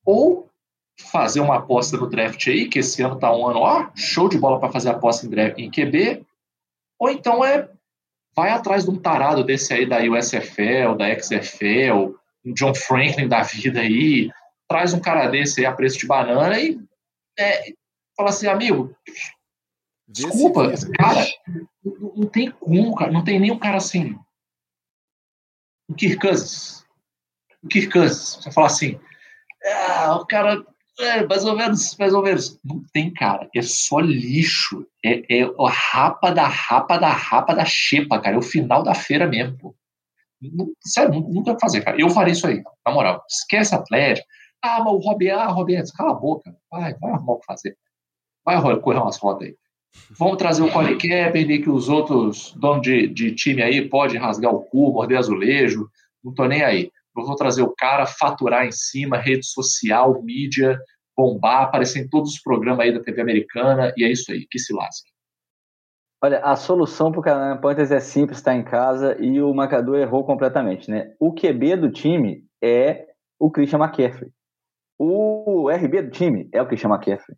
ou fazer uma aposta no draft aí, que esse ano tá um ano, ó, show de bola para fazer aposta em, draft, em QB, ou então é vai atrás de um tarado desse aí da USFL, da XFL, um John Franklin da vida aí, traz um cara desse aí a preço de banana e é, fala assim, amigo, desculpa, cara, não, não tem como, cara, não tem nenhum cara assim. O Kirk Cousins. O Kirk Cousins. Você fala assim, ah, o cara é, mais ou menos, mais ou menos. Não tem, cara. É só lixo. É, é a rapa da rapa da rapa da xepa, cara. É o final da feira mesmo, pô. Não, sério, não, não tem o que fazer, cara. Eu farei isso aí, na moral. Esquece Atlético. Ah, mas o Robin, ah, Robin, cala a boca. Vai, vai arrumar o que fazer. Vai correr umas rodas aí. Vamos trazer o Colin Kaepernick, que os outros donos de, de time aí podem rasgar o cu, morder azulejo. Não tô nem aí. Eu vou trazer o cara, faturar em cima, rede social, mídia, bombar, aparecer em todos os programas aí da TV americana, e é isso aí, que se lasque. Olha, a solução para o Carolina Panthers é simples, está em casa e o marcador errou completamente, né? O QB do time é o Christian McCaffrey. O RB do time é o Christian McCaffrey.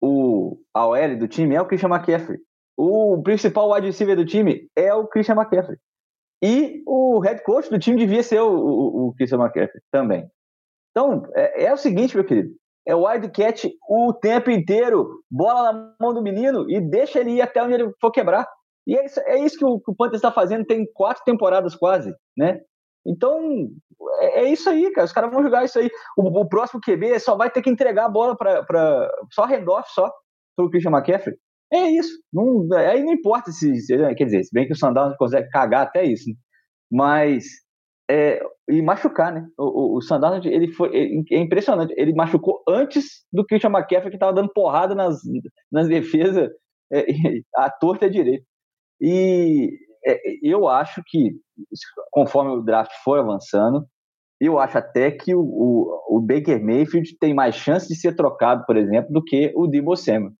O AOL do time é o Christian McCaffrey. O principal wide receiver do time é o Christian McCaffrey. E o head coach do time devia ser o, o, o Christian McCaffrey também. Então, é, é, o seguinte, meu querido. É wildcat o tempo inteiro, bola na mão do menino e deixa ele ir até onde ele for quebrar. E é isso, é isso que o, que o Panthers está fazendo, tem quatro temporadas quase, né? Então, é, é, isso aí, cara. Os caras vão jogar isso aí. O, o próximo QB só vai ter que entregar a bola para só handoff só pro Christian McCaffrey. É isso. Não, aí não importa se, se, Quer dizer, se bem que o Sandal consegue cagar até isso. Né? Mas. É, e machucar, né? O, o, o ele foi. É impressionante. Ele machucou antes do o McCaffrey, que estava dando porrada nas, nas defesas é, a torta é direito. E é, eu acho que, conforme o draft for avançando, eu acho até que o, o, o, Baker Mayfield tem mais chance de ser trocado, por exemplo, do que o Debo Samuel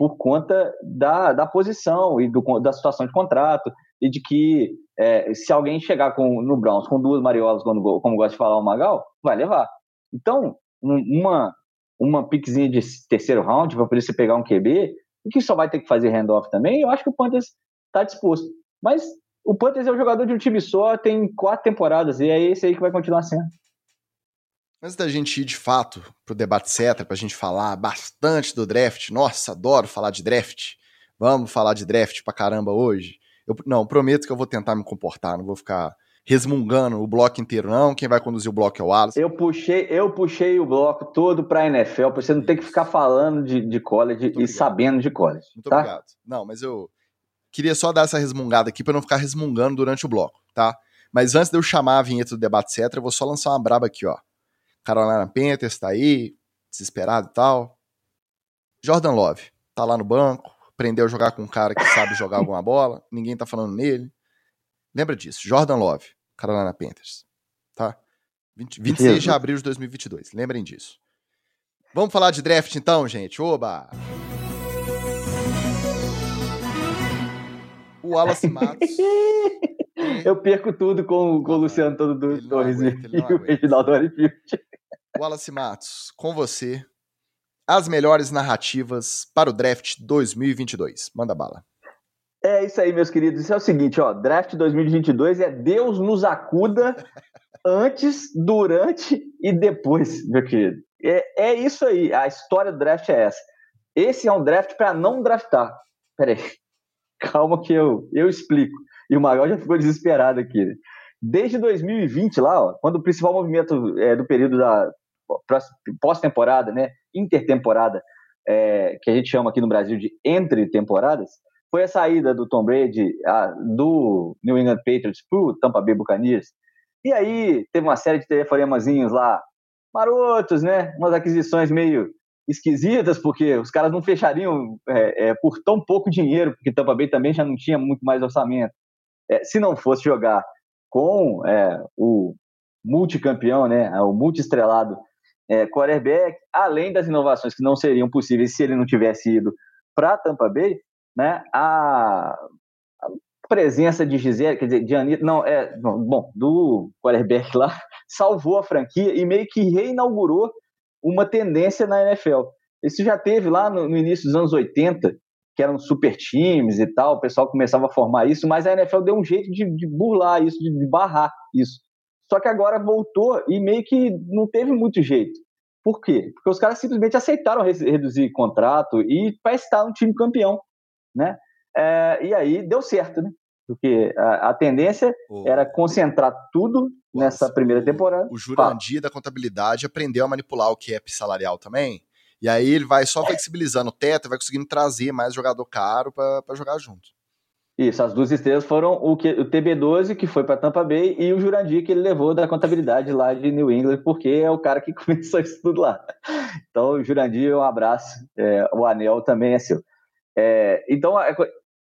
por conta da, da posição e do, da situação de contrato e de que é, se alguém chegar com, no Browns com duas mariolas, como, como gosta de falar o Magal, vai levar. Então, uma, uma piquezinha de terceiro round para poder você pegar um QB, e que só vai ter que fazer handoff também, eu acho que o Panthers está disposto. Mas o Panthers é um jogador de um time só, tem quatro temporadas, e é esse aí que vai continuar sendo. Antes da gente ir de fato pro debate etc, pra gente falar bastante do draft, nossa, adoro falar de draft. Vamos falar de draft pra caramba hoje. Eu, não, prometo que eu vou tentar me comportar, não vou ficar resmungando o bloco inteiro, não. Quem vai conduzir o bloco é o Wallace. Eu puxei, eu puxei o bloco todo pra NFL, pra você não ter que ficar falando de, de college e sabendo de college. Muito tá? obrigado. Não, mas eu queria só dar essa resmungada aqui para não ficar resmungando durante o bloco, tá? Mas antes de eu chamar a vinheta do debate etc, eu vou só lançar uma braba aqui, ó. Carolina Panthers tá aí, desesperado e tal. Jordan Love tá lá no banco, aprendeu a jogar com um cara que sabe jogar alguma bola, ninguém tá falando nele. Lembra disso, Jordan Love, Carolina Panthers, tá? 20, 26 de abril de 2022, lembrem disso. Vamos falar de draft então, gente? Oba! O Wallace Matos. Eu perco tudo com, com o Luciano todo do Torres e o Reginaldo. Wallace Matos, com você, as melhores narrativas para o draft 2022. Manda bala. É isso aí, meus queridos. Isso é o seguinte, ó, draft 2022 é Deus nos acuda antes, durante e depois, meu querido. É, é isso aí. A história do draft é essa. Esse é um draft para não draftar. Peraí. Calma que eu, eu explico. E o Magal já ficou desesperado aqui. Né? Desde 2020, lá, ó, quando o principal movimento é, do período da pós-temporada, né, intertemporada, é, que a gente chama aqui no Brasil de entre temporadas, foi a saída do Tom Brady a, do New England Patriots para o Tampa Bay Buccaneers. E aí teve uma série de telefonemazinhos lá, marotos, né? Umas aquisições meio esquisitas, porque os caras não fechariam é, é, por tão pouco dinheiro, porque Tampa Bay também já não tinha muito mais orçamento. É, se não fosse jogar com é, o multicampeão, né, o multiestrelado é, quarterback, além das inovações que não seriam possíveis se ele não tivesse ido para Tampa Bay, né, a, a, presença de Gisele, quer dizer, de Anitta, não, é, bom, do quarterback lá, salvou a franquia e meio que reinaugurou uma tendência na NFL. Isso já teve lá no, no início dos anos 80, que eram super times e tal, o pessoal começava a formar isso, mas a NFL deu um jeito de, de burlar isso, de, de barrar isso. Só que agora voltou e meio que não teve muito jeito. Por quê? Porque os caras simplesmente aceitaram reduzir contrato e para estar um time campeão, né? É, e aí deu certo, né? Porque a, a tendência era concentrar tudo nessa primeira temporada. O, o Jurandir da contabilidade aprendeu a manipular o cap salarial também. E aí ele vai só flexibilizando o teto, vai conseguindo trazer mais jogador caro para jogar junto. Isso, as duas estrelas foram o, que, o TB12, que foi para Tampa Bay, e o Jurandir, que ele levou da contabilidade lá de New England, porque é o cara que começou isso tudo lá. Então, Jurandir, um abraço. É, o anel também é seu. É, então, é,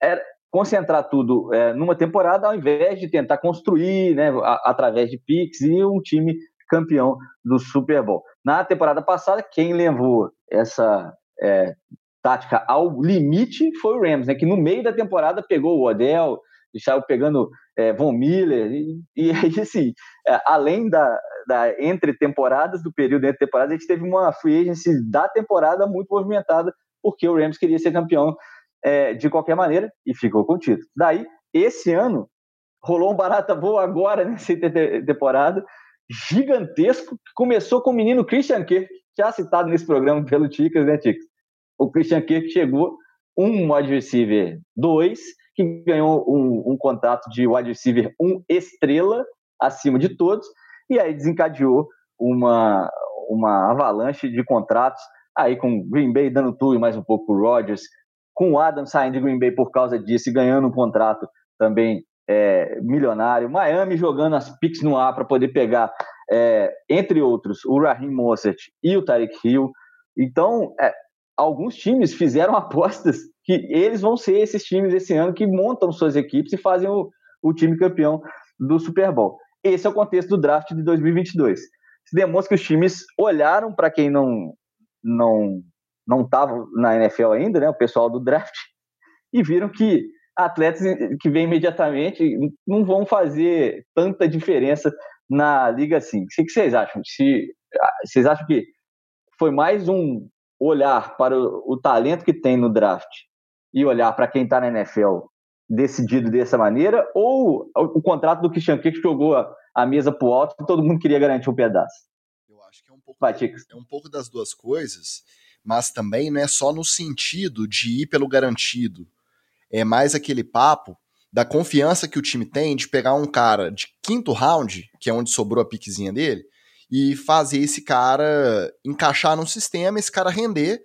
é, concentrar tudo é, numa temporada, ao invés de tentar construir, né, a, através de picks, e um time campeão do Super Bowl. Na temporada passada, quem levou essa é, tática ao limite foi o Rams, né? Que no meio da temporada pegou o Odell, estava pegando é, Von Miller, e, aí, assim, é, além da, da entre temporadas, do período entre temporadas, a gente teve uma free agency da temporada muito movimentada, porque o Rams queria ser campeão é, de qualquer maneira e ficou com o título. Daí, esse ano, rolou um barata boa agora nessa temporada, gigantesco, que começou com o menino Christian Kirk, já citado nesse programa pelo Ticas, né, Ticas? o Christian Kirk chegou um wide receiver 2, que ganhou um, um contrato de wide receiver 1 um estrela acima de todos, e aí desencadeou uma, uma avalanche de contratos, aí com Green Bay dando tudo e mais um pouco o Rodgers, com o Adam saindo de Green Bay por causa disso e ganhando um contrato também é, milionário, Miami jogando as picks no ar para poder pegar, é, entre outros, o Raheem Mostert e o Tarek Hill. Então, é, alguns times fizeram apostas que eles vão ser esses times esse ano que montam suas equipes e fazem o, o time campeão do Super Bowl. Esse é o contexto do draft de 2022. Se demonstra que os times olharam para quem não não não estava na NFL ainda, né, o pessoal do draft, e viram que atletas que vêm imediatamente não vão fazer tanta diferença na liga assim. O que vocês acham? Se, vocês acham que foi mais um olhar para o, talento que tem no draft e olhar para quem está na NFL decidido dessa maneira, ou o, contrato do Christian Kirk jogou a, a mesa para o alto e todo mundo queria garantir um pedaço? Eu acho que é um pouco, Vai, é um pouco das duas coisas, mas também não é só no sentido de ir pelo garantido. É mais aquele papo da confiança que o time tem de pegar um cara de quinto round, que é onde sobrou a piquezinha dele, e fazer esse cara encaixar num sistema, esse cara render,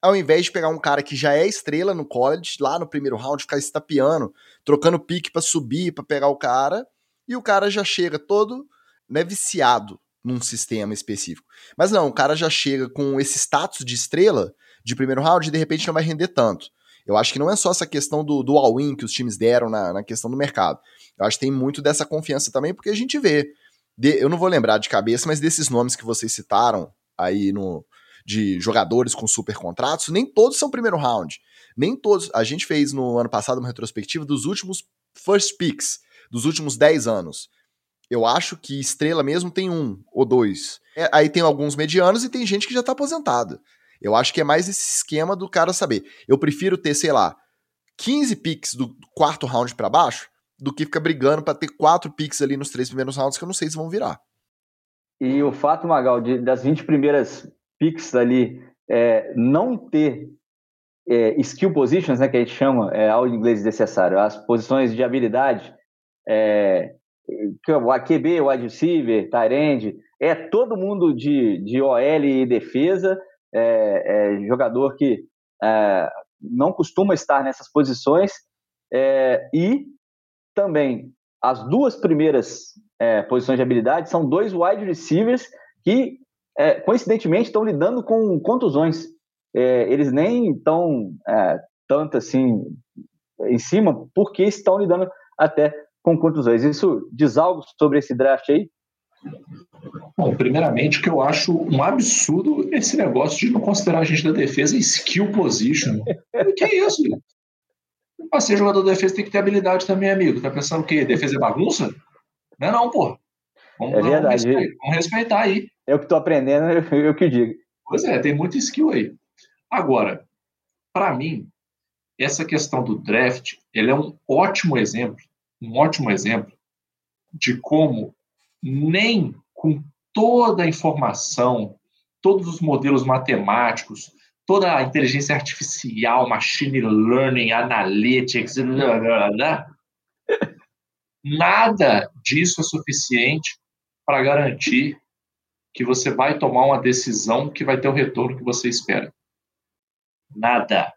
ao invés de pegar um cara que já é estrela no college, lá no primeiro round, ficar estapeando, trocando pique para subir, para pegar o cara, e o cara já chega todo né, viciado num sistema específico. Mas não, o cara já chega com esse status de estrela de primeiro round e de repente não vai render tanto. Eu acho que não é só essa questão do, do all-in que os times deram na, na questão do mercado. Eu acho que tem muito dessa confiança também, porque a gente vê de, eu não vou lembrar de cabeça, mas desses nomes que vocês citaram aí no de jogadores com super contratos, nem todos são primeiro round. Nem todos. A gente fez no ano passado uma retrospectiva dos últimos first picks, dos últimos 10 anos. Eu acho que estrela mesmo tem um ou dois. É, aí tem alguns medianos e tem gente que já tá aposentada. Eu acho que é mais esse esquema do cara saber. Eu prefiro ter, sei lá, 15 picks do quarto round para baixo do que ficar brigando para ter quatro picks ali nos três primeiros rounds que eu não sei se vão virar. E o fato, Magal, de, das 20 primeiras picks ali é, não ter é, skill positions, né, que a gente chama, é, ao inglês necessário, as posições de habilidade, é, o QB, wide receiver, end, é todo mundo de, de OL e defesa, é, é jogador que é, não costuma estar nessas posições, é, e também as duas primeiras é, posições de habilidade são dois wide receivers que, é, coincidentemente, estão lidando com contusões. Eles nem estão tanto assim em cima, porque estão lidando até com contusões. Isso diz algo sobre esse draft aí? Bom, primeiramente, que eu acho um absurdo esse negócio de não considerar a gente da defesa skill position. o que é isso? Pra ser jogador de defesa tem que ter habilidade também, amigo. Tá pensando que defesa é bagunça? Não é não, pô. Vamos, é verdade. Vamos respeitar, vamos respeitar aí. Eu que tô aprendendo, eu, eu que digo. Pois é, tem muito skill aí. Agora, para mim, essa questão do draft, ele é um ótimo exemplo, um ótimo exemplo de como nem com toda a informação todos os modelos matemáticos, toda a inteligência artificial, machine learning, analytics, nada disso é suficiente para garantir que você vai tomar uma decisão que vai ter o retorno que você espera. Nada.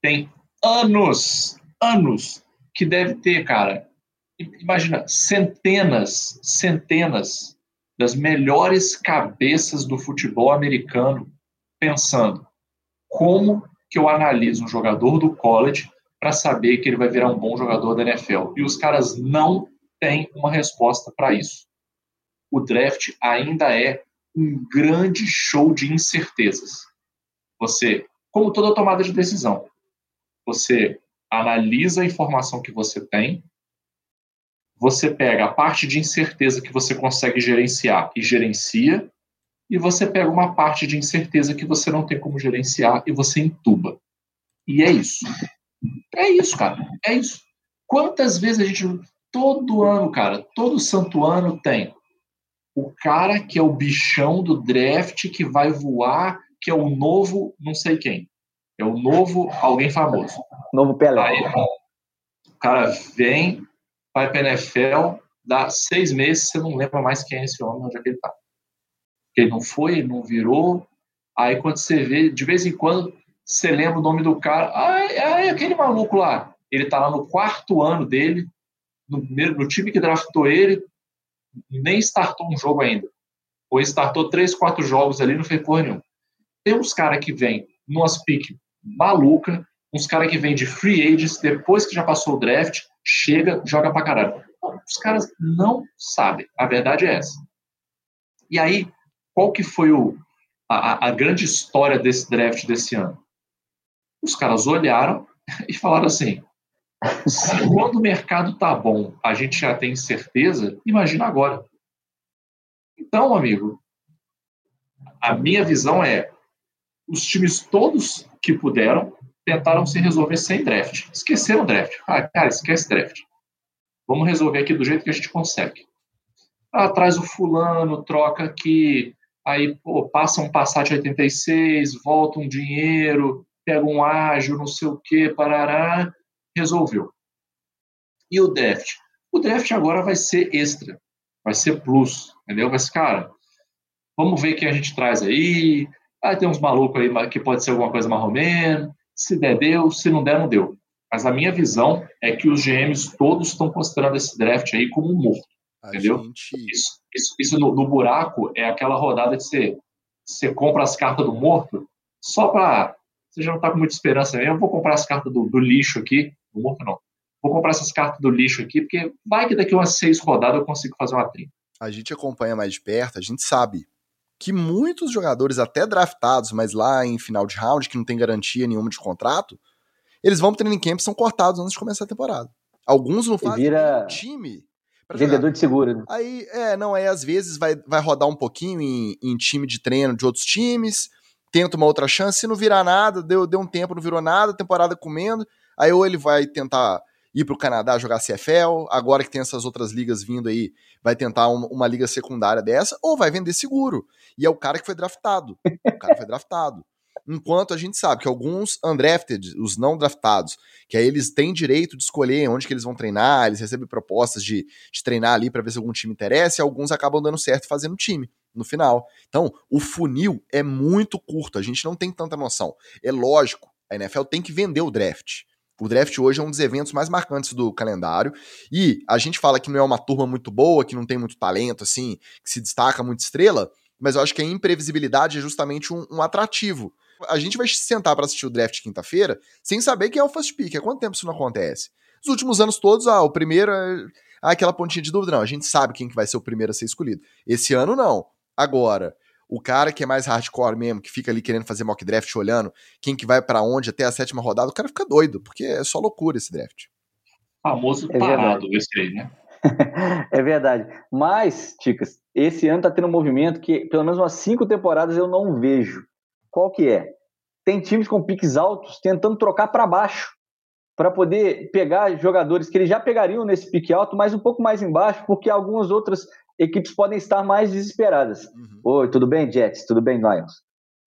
Tem anos, anos que deve ter, cara. Imagina, centenas, centenas das melhores cabeças do futebol americano pensando como que eu analiso um jogador do college para saber que ele vai virar um bom jogador da NFL. E os caras não têm uma resposta para isso. O draft ainda é um grande show de incertezas. Você, como toda tomada de decisão, você analisa a informação que você tem, você pega a parte de incerteza que você consegue gerenciar e gerencia, e você pega uma parte de incerteza que você não tem como gerenciar e você entuba. E é isso. É isso, cara. É isso. Quantas vezes a gente. Todo ano, cara, todo santo ano tem o cara que é o bichão do draft que vai voar, que é o novo não sei quem. É o novo alguém famoso. Novo Pelé. Aí, o cara vem, vai para NFL, dá seis meses, você não lembra mais quem é esse homem, onde é que ele tá. Porque ele não foi, não virou. Aí quando você vê, de vez em quando, você lembra o nome do cara. Ah, é aquele maluco lá. Ele tá lá no quarto ano dele, no, no time que draftou ele, nem startou um jogo ainda. Ou startou três, quatro jogos ali, não fez porra nenhuma. Tem uns caras que vêm numas piques maluca, uns caras que vêm de free agents, depois que já passou o draft, chega, joga pra caralho. os caras não sabem. A verdade é essa. E aí, qual que foi o, a, a grande história desse draft desse ano? Os caras olharam e falaram assim: se quando o mercado tá bom, a gente já tem certeza, imagina agora. Então, amigo, a minha visão é: os times todos que puderam tentaram se resolver sem draft. Esqueceram draft. Ah, cara, esquece draft. Vamos resolver aqui do jeito que a gente consegue. Ah, traz o fulano, troca aqui, aí pô, passa um Passat 86, volta um dinheiro, pega um ágil, não sei o que, parará, resolveu. E o draft? O draft agora vai ser extra, vai ser plus, entendeu? Mas, cara, vamos ver quem a gente traz aí. Ah, tem uns malucos aí que pode ser alguma coisa mais ou menos. Se der, deu. Se não der, não deu. Mas a minha visão é que os GMs todos estão considerando esse draft aí como um morto. A entendeu? Gente... Isso, isso, isso no, no, buraco é aquela rodada de você, você compra as cartas do morto só para. Você já não está com muita esperança mesmo. Eu vou comprar as cartas do, do lixo aqui. Do morto não. Vou comprar essas cartas do lixo aqui, porque vai que daqui umas seis rodadas eu consigo fazer uma trinca. A gente acompanha mais de perto, a gente sabe que muitos jogadores, até draftados, mas lá em final de round, que não tem garantia nenhuma de contrato, eles vão pro training camp e são cortados antes de começar a temporada. Alguns não fazem vira... time Vendedor jogar. de seguro. Né? Aí, é, não, aí às vezes vai, vai rodar um pouquinho em, em time de treino de outros times, tenta uma outra chance, se não virar nada, deu, deu um tempo, não virou nada, temporada comendo, aí ou ele vai tentar ir para o Canadá jogar CFL, agora que tem essas outras ligas vindo aí, vai tentar uma, uma, liga secundária dessa, ou vai vender seguro. E é o cara que foi draftado. O cara foi draftado. Enquanto a gente sabe que alguns undrafted, os não draftados, que aí eles têm direito de escolher onde que eles vão treinar, eles recebem propostas de, de treinar ali para ver se algum time interessa, e alguns acabam dando certo fazendo time no final. Então, o funil é muito curto, a gente não tem tanta noção. É lógico, a NFL tem que vender o draft. O draft hoje é um dos eventos mais marcantes do calendário. E a gente fala que não é uma turma muito boa, que não tem muito talento, assim, que se destaca muito estrela, mas eu acho que a imprevisibilidade é justamente um, um atrativo a gente vai sentar para assistir o draft quinta-feira sem saber quem é o first pick. Há quanto tempo isso não acontece? Nos últimos anos todos, ah, o primeiro é ah, aquela pontinha de dúvida. Não, a gente sabe quem que vai ser o primeiro a ser escolhido. Esse ano, não. Agora, o cara que é mais hardcore mesmo, que fica ali querendo fazer mock draft, olhando quem que vai para onde até a sétima rodada, o cara fica doido, porque é só loucura esse draft. Famoso é parado esse aí, né? é verdade. Mas, Ticas, esse ano tá tendo um movimento que pelo menos umas cinco temporadas eu não vejo qual que é? Tem times com piques altos tentando trocar para baixo para poder pegar jogadores que eles já pegariam nesse pique alto, mas um pouco mais embaixo, porque algumas outras equipes podem estar mais desesperadas. Uhum. Oi, tudo bem, Jets? Tudo bem, Lions?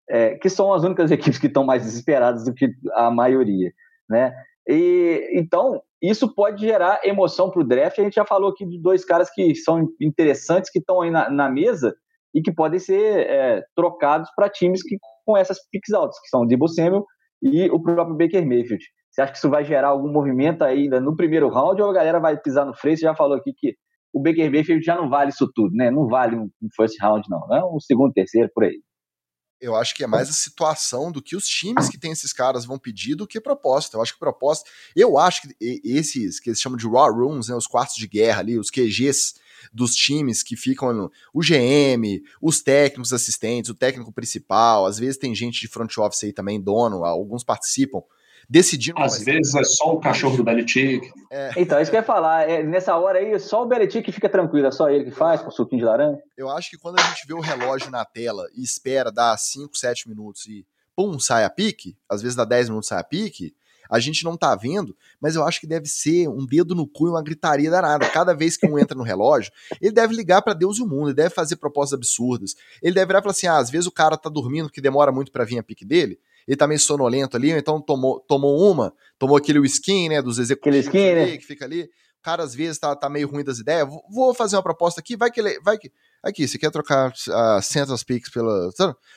É, que são as únicas equipes que estão mais desesperadas do que a maioria, né? E então isso pode gerar emoção para o draft. A gente já falou aqui de dois caras que são interessantes, que estão aí na, na, mesa e que podem ser é, trocados para times que com essas picks altas, que são o Debo Samuel e o próprio Baker Mayfield. Você acha que isso vai gerar algum movimento ainda no primeiro round ou a galera vai pisar no freio? Você já falou aqui que o Baker Mayfield já não vale isso tudo, né? Não vale um, first round, não. É um segundo, terceiro, por aí. Eu acho que é mais a situação do que os times que tem esses caras vão pedir do que proposta. Eu acho que proposta. Eu acho que esses que eles chamam de raw rooms, né, os quartos de guerra ali, os QGs dos times que ficam o GM, os técnicos assistentes, o técnico principal, às vezes tem gente de front office aí também, dono, alguns participam decidindo. Às vezes é só o cachorro do Belichick. É. Então, isso que eu ia falar. É, nessa hora aí, só o Belichick fica tranquilo, é só ele que faz, com o suquinho de laranja. Eu acho que quando a gente vê o relógio na tela e espera dar 5, 7 minutos e pum, sai a pique, às vezes dá 10 minutos sai a pique, a gente não tá vendo, mas eu acho que deve ser um dedo no cu e uma gritaria danada. Cada vez que um entra no relógio, ele deve ligar para Deus e o mundo, ele deve fazer propostas absurdas. Ele deve virar e falar assim: ah, às vezes o cara tá dormindo que demora muito para vir a pique dele ele tá meio sonolento ali, então tomou, tomou uma, tomou aquele skin, né, dos executivos skin, ali, né? que fica ali. O cara às vezes tá, tá meio ruim das ideias. Vou fazer uma proposta aqui, vai que ele, vai que aqui, você quer trocar a uh, Central Peaks pela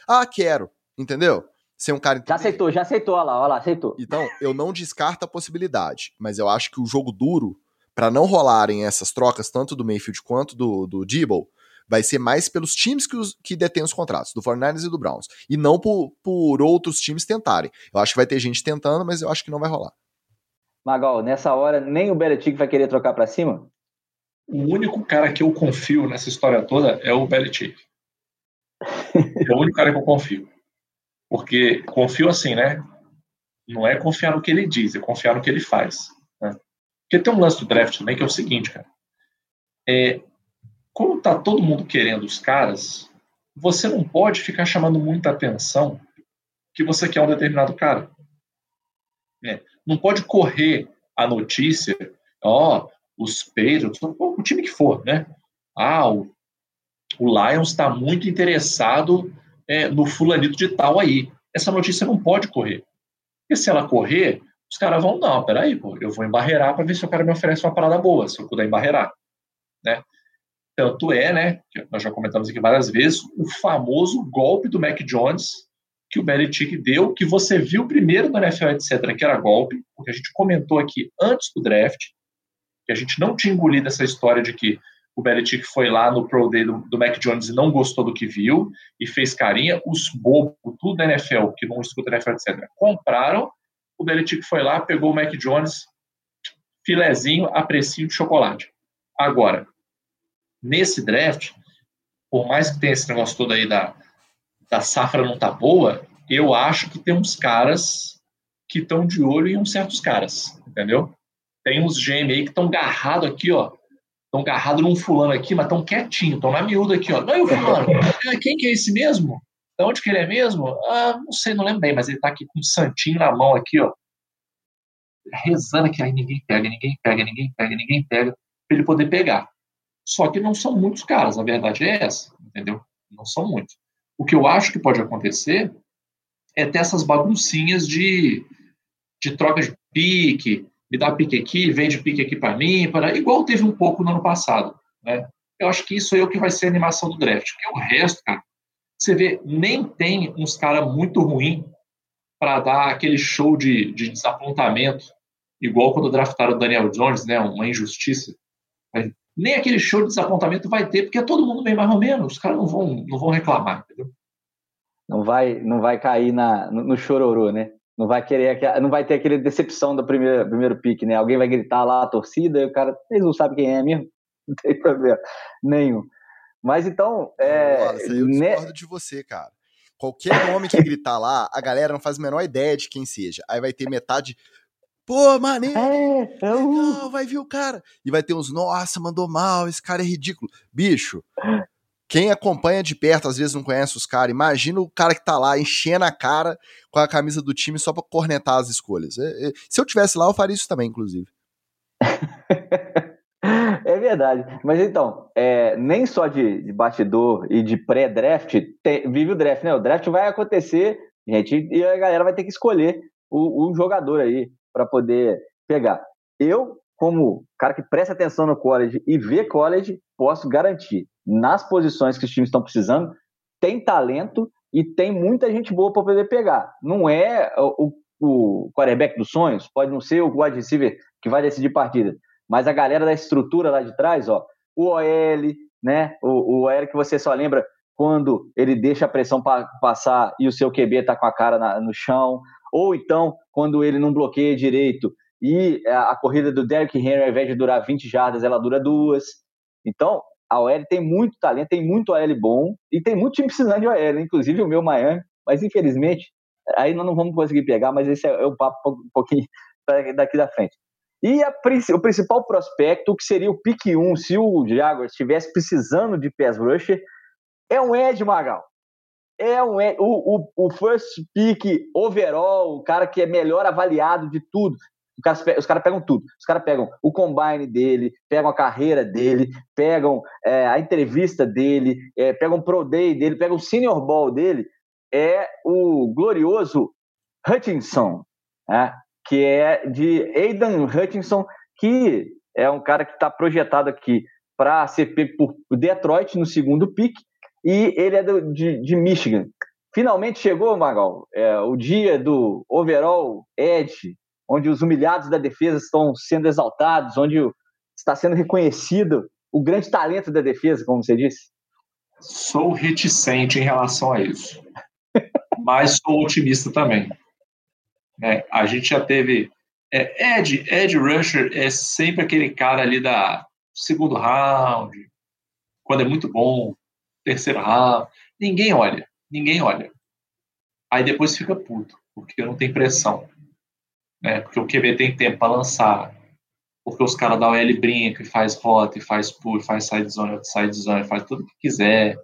Ah, quero, entendeu? Ser um cara Já aceitou, já aceitou, olha lá, olha lá, aceitou. Então, eu não descarto a possibilidade, mas eu acho que o jogo duro para não rolarem essas trocas tanto do Mayfield quanto do do Debo, vai ser mais pelos times que, os, que detêm os contratos, do 49ers e do Browns, e não por, por outros times tentarem. Eu acho que vai ter gente tentando, mas eu acho que não vai rolar. Magal, nessa hora nem o Belichick vai querer trocar para cima? O único cara que eu confio nessa história toda é o Belichick. é o único cara que eu confio. Porque confio assim, né? Não é confiar no que ele diz, é confiar no que ele faz. Né? Porque tem um lance do draft também que é o seguinte, cara. É, como está todo mundo querendo os caras, você não pode ficar chamando muita atenção que você quer um determinado cara. É, não pode correr a notícia, ó, os Patriots, o time que for, né? Ah, o, o Lions está muito interessado é, no fulanito de tal aí. Essa notícia não pode correr. Porque se ela correr, os caras vão, não, peraí, pô, eu vou embarrear para ver se o cara me oferece uma parada boa, se eu puder embarrear. Né? Tanto é, né, que nós já comentamos aqui várias vezes, o famoso golpe do Mac Jones que o Belichick deu, que você viu primeiro no NFL, etc., que era golpe, porque a gente comentou aqui antes do draft, que a gente não tinha engolido essa história de que o Belichick foi lá no Pro Day do, do Mac Jones e não gostou do que viu e fez carinha. Os bobos, tudo da NFL, que não escuta NFL, etc., compraram. O Belichick foi lá, pegou o Mac Jones, filezinho a de chocolate. Agora, nesse draft, por mais que tenha esse negócio todo aí da, da safra não tá boa, eu acho que tem uns caras que estão de olho em uns certos caras, entendeu? Tem uns GM aí que estão garrados aqui, ó. Estão garrados num fulano aqui, mas estão quietinho, estão na miúda aqui, ó. Não, e o fulano? É, quem que é esse mesmo? De onde que ele é mesmo? Ah, não sei, não lembro bem, mas ele tá aqui com um santinho na mão aqui, ó. Rezando que aí ninguém pega, ninguém pega, ninguém pega, ninguém pega, para ele poder pegar. Só que não são muitos caras, a verdade é essa, entendeu? Não são muitos. O que eu acho que pode acontecer é ter essas baguncinhas de, de troca de pique, me dá pique aqui, vende pique aqui para mim, para igual teve um pouco no ano passado, né? Eu acho que isso é o que vai ser a animação do draft. Porque o resto, cara, você vê, nem tem uns caras muito ruins para dar aquele show de, de desapontamento, igual quando draftaram o Daniel Jones, né? Uma injustiça nem aquele show de desapontamento vai ter, porque é todo mundo meio mais ou menos, os caras não vão, não vão reclamar, entendeu? Não vai, não vai cair na, no, no chororô, né? Não vai querer, não vai ter aquele decepção do primeiro, primeiro pique, né? Alguém vai gritar lá a torcida e o cara, eles não sabem quem é mesmo, não tem problema nenhum. Mas então. É, Nossa, eu né? discordo de você, cara. Qualquer nome que gritar lá, a galera não faz a menor ideia de quem seja. Aí vai ter metade. Pô, maneiro! É, é um... vai vir o cara. E vai ter uns, nossa, mandou mal, esse cara é ridículo. Bicho, quem acompanha de perto, às vezes não conhece os caras, imagina o cara que tá lá enchendo a cara com a camisa do time só pra cornetar as escolhas. É, é, se eu tivesse lá, eu faria isso também, inclusive. é verdade. Mas então, é, nem só de, de bastidor e de pré-draft vive o draft, né? O draft vai acontecer, gente, e a galera vai ter que escolher o, o jogador aí para poder pegar. Eu, como cara que presta atenção no college e vê college, posso garantir, nas posições que os times estão precisando, tem talento e tem muita gente boa para poder pegar. Não é o, o quarterback dos sonhos, pode não ser o wide receiver que vai decidir partida, mas a galera da estrutura lá de trás, ó, o OL, né? O, o OL que você só lembra quando ele deixa a pressão pa passar e o seu QB tá com a cara na, no chão, ou então quando ele não bloqueia direito e a, corrida do Derrick Henry, ao invés de durar 20 jardas, ela dura duas. Então, a OL tem muito talento, tem muito OL bom e tem muito time precisando de OL, inclusive o meu Miami, mas infelizmente aí nós não vamos conseguir pegar, mas esse é, o papo um pouquinho daqui da frente. E a, o principal prospecto, que seria o pick 1, se o Jaguars estivesse precisando de pass rusher, é um Ed Magal. É um Ed, o, o, o first pick overall, o cara que é melhor avaliado de tudo. Os caras pegam tudo. Os caras pegam o combine dele, pegam a carreira dele, pegam é, a entrevista dele, é, pegam o Pro Day dele, pegam o Senior Ball dele. É o glorioso Hutchinson, né? que é de Aidan Hutchinson, que é um cara que está projetado aqui para ser pego por Detroit no segundo pick, e ele é do, de, de Michigan. Finalmente chegou, Magal, é, o dia do overall edge onde os humilhados da defesa estão sendo exaltados, onde está sendo reconhecido o grande talento da defesa, como você disse? Sou reticente em relação a isso, mas sou otimista também. É, a gente já teve é, Ed, Ed Rusher é sempre aquele cara ali da segundo round, quando é muito bom, terceiro round, ninguém olha, ninguém olha. Aí depois fica puto, porque não tem pressão né? Porque o QB tem tempo para lançar, porque os caras da OL brinca e faz rota, e faz pull, faz side zone, side zone, faz tudo que quiser.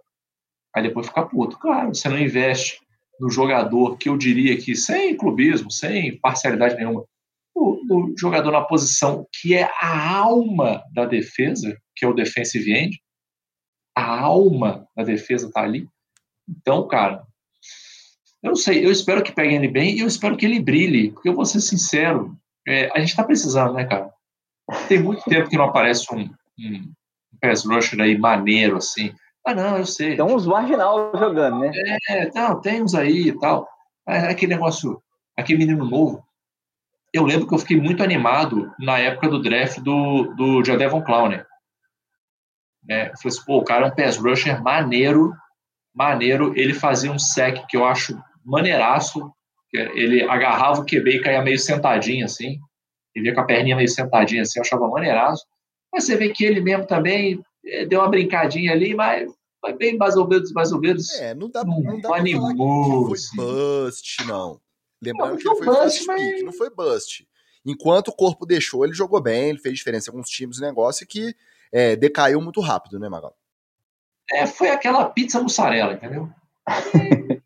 Aí depois fica puto. Claro, você não investe no jogador que eu diria que, sem clubismo, sem parcialidade nenhuma, o, jogador na posição que é a alma da defesa, que é o defensive end, a alma da defesa está ali. Então, cara, eu não sei, eu espero que peguem ele bem e eu espero que ele brilhe, porque eu vou ser sincero, é, a gente está precisando, né, cara? Tem muito tempo que não aparece um, um pass rusher aí maneiro, assim. Ah, não, eu sei. Tem uns marginal jogando, né? É, não, tem uns aí e tal. É, aquele negócio, aquele menino novo. Eu lembro que eu fiquei muito animado na época do draft do, do Jadevon Clowney. Né? Falei assim, pô, o cara é um pass rusher maneiro, maneiro. Ele fazia um sec que eu acho maneiraço. Ele agarrava o QB e caía meio sentadinho assim. Ele ia com a perninha meio sentadinha assim, eu achava maneiraço. Mas você vê que ele mesmo também eh, deu uma brincadinha ali, mas foi bem mais ou menos, mais ou menos. É, não dá, não, não dá animou, foi assim. bust, não. Lembrando não, que ele foi bust, mas... pick, não foi bust. Enquanto o corpo deixou, ele jogou bem, ele fez diferença com os times e negócio que é, decaiu muito rápido, né, Magal? É, foi aquela pizza mussarela, entendeu?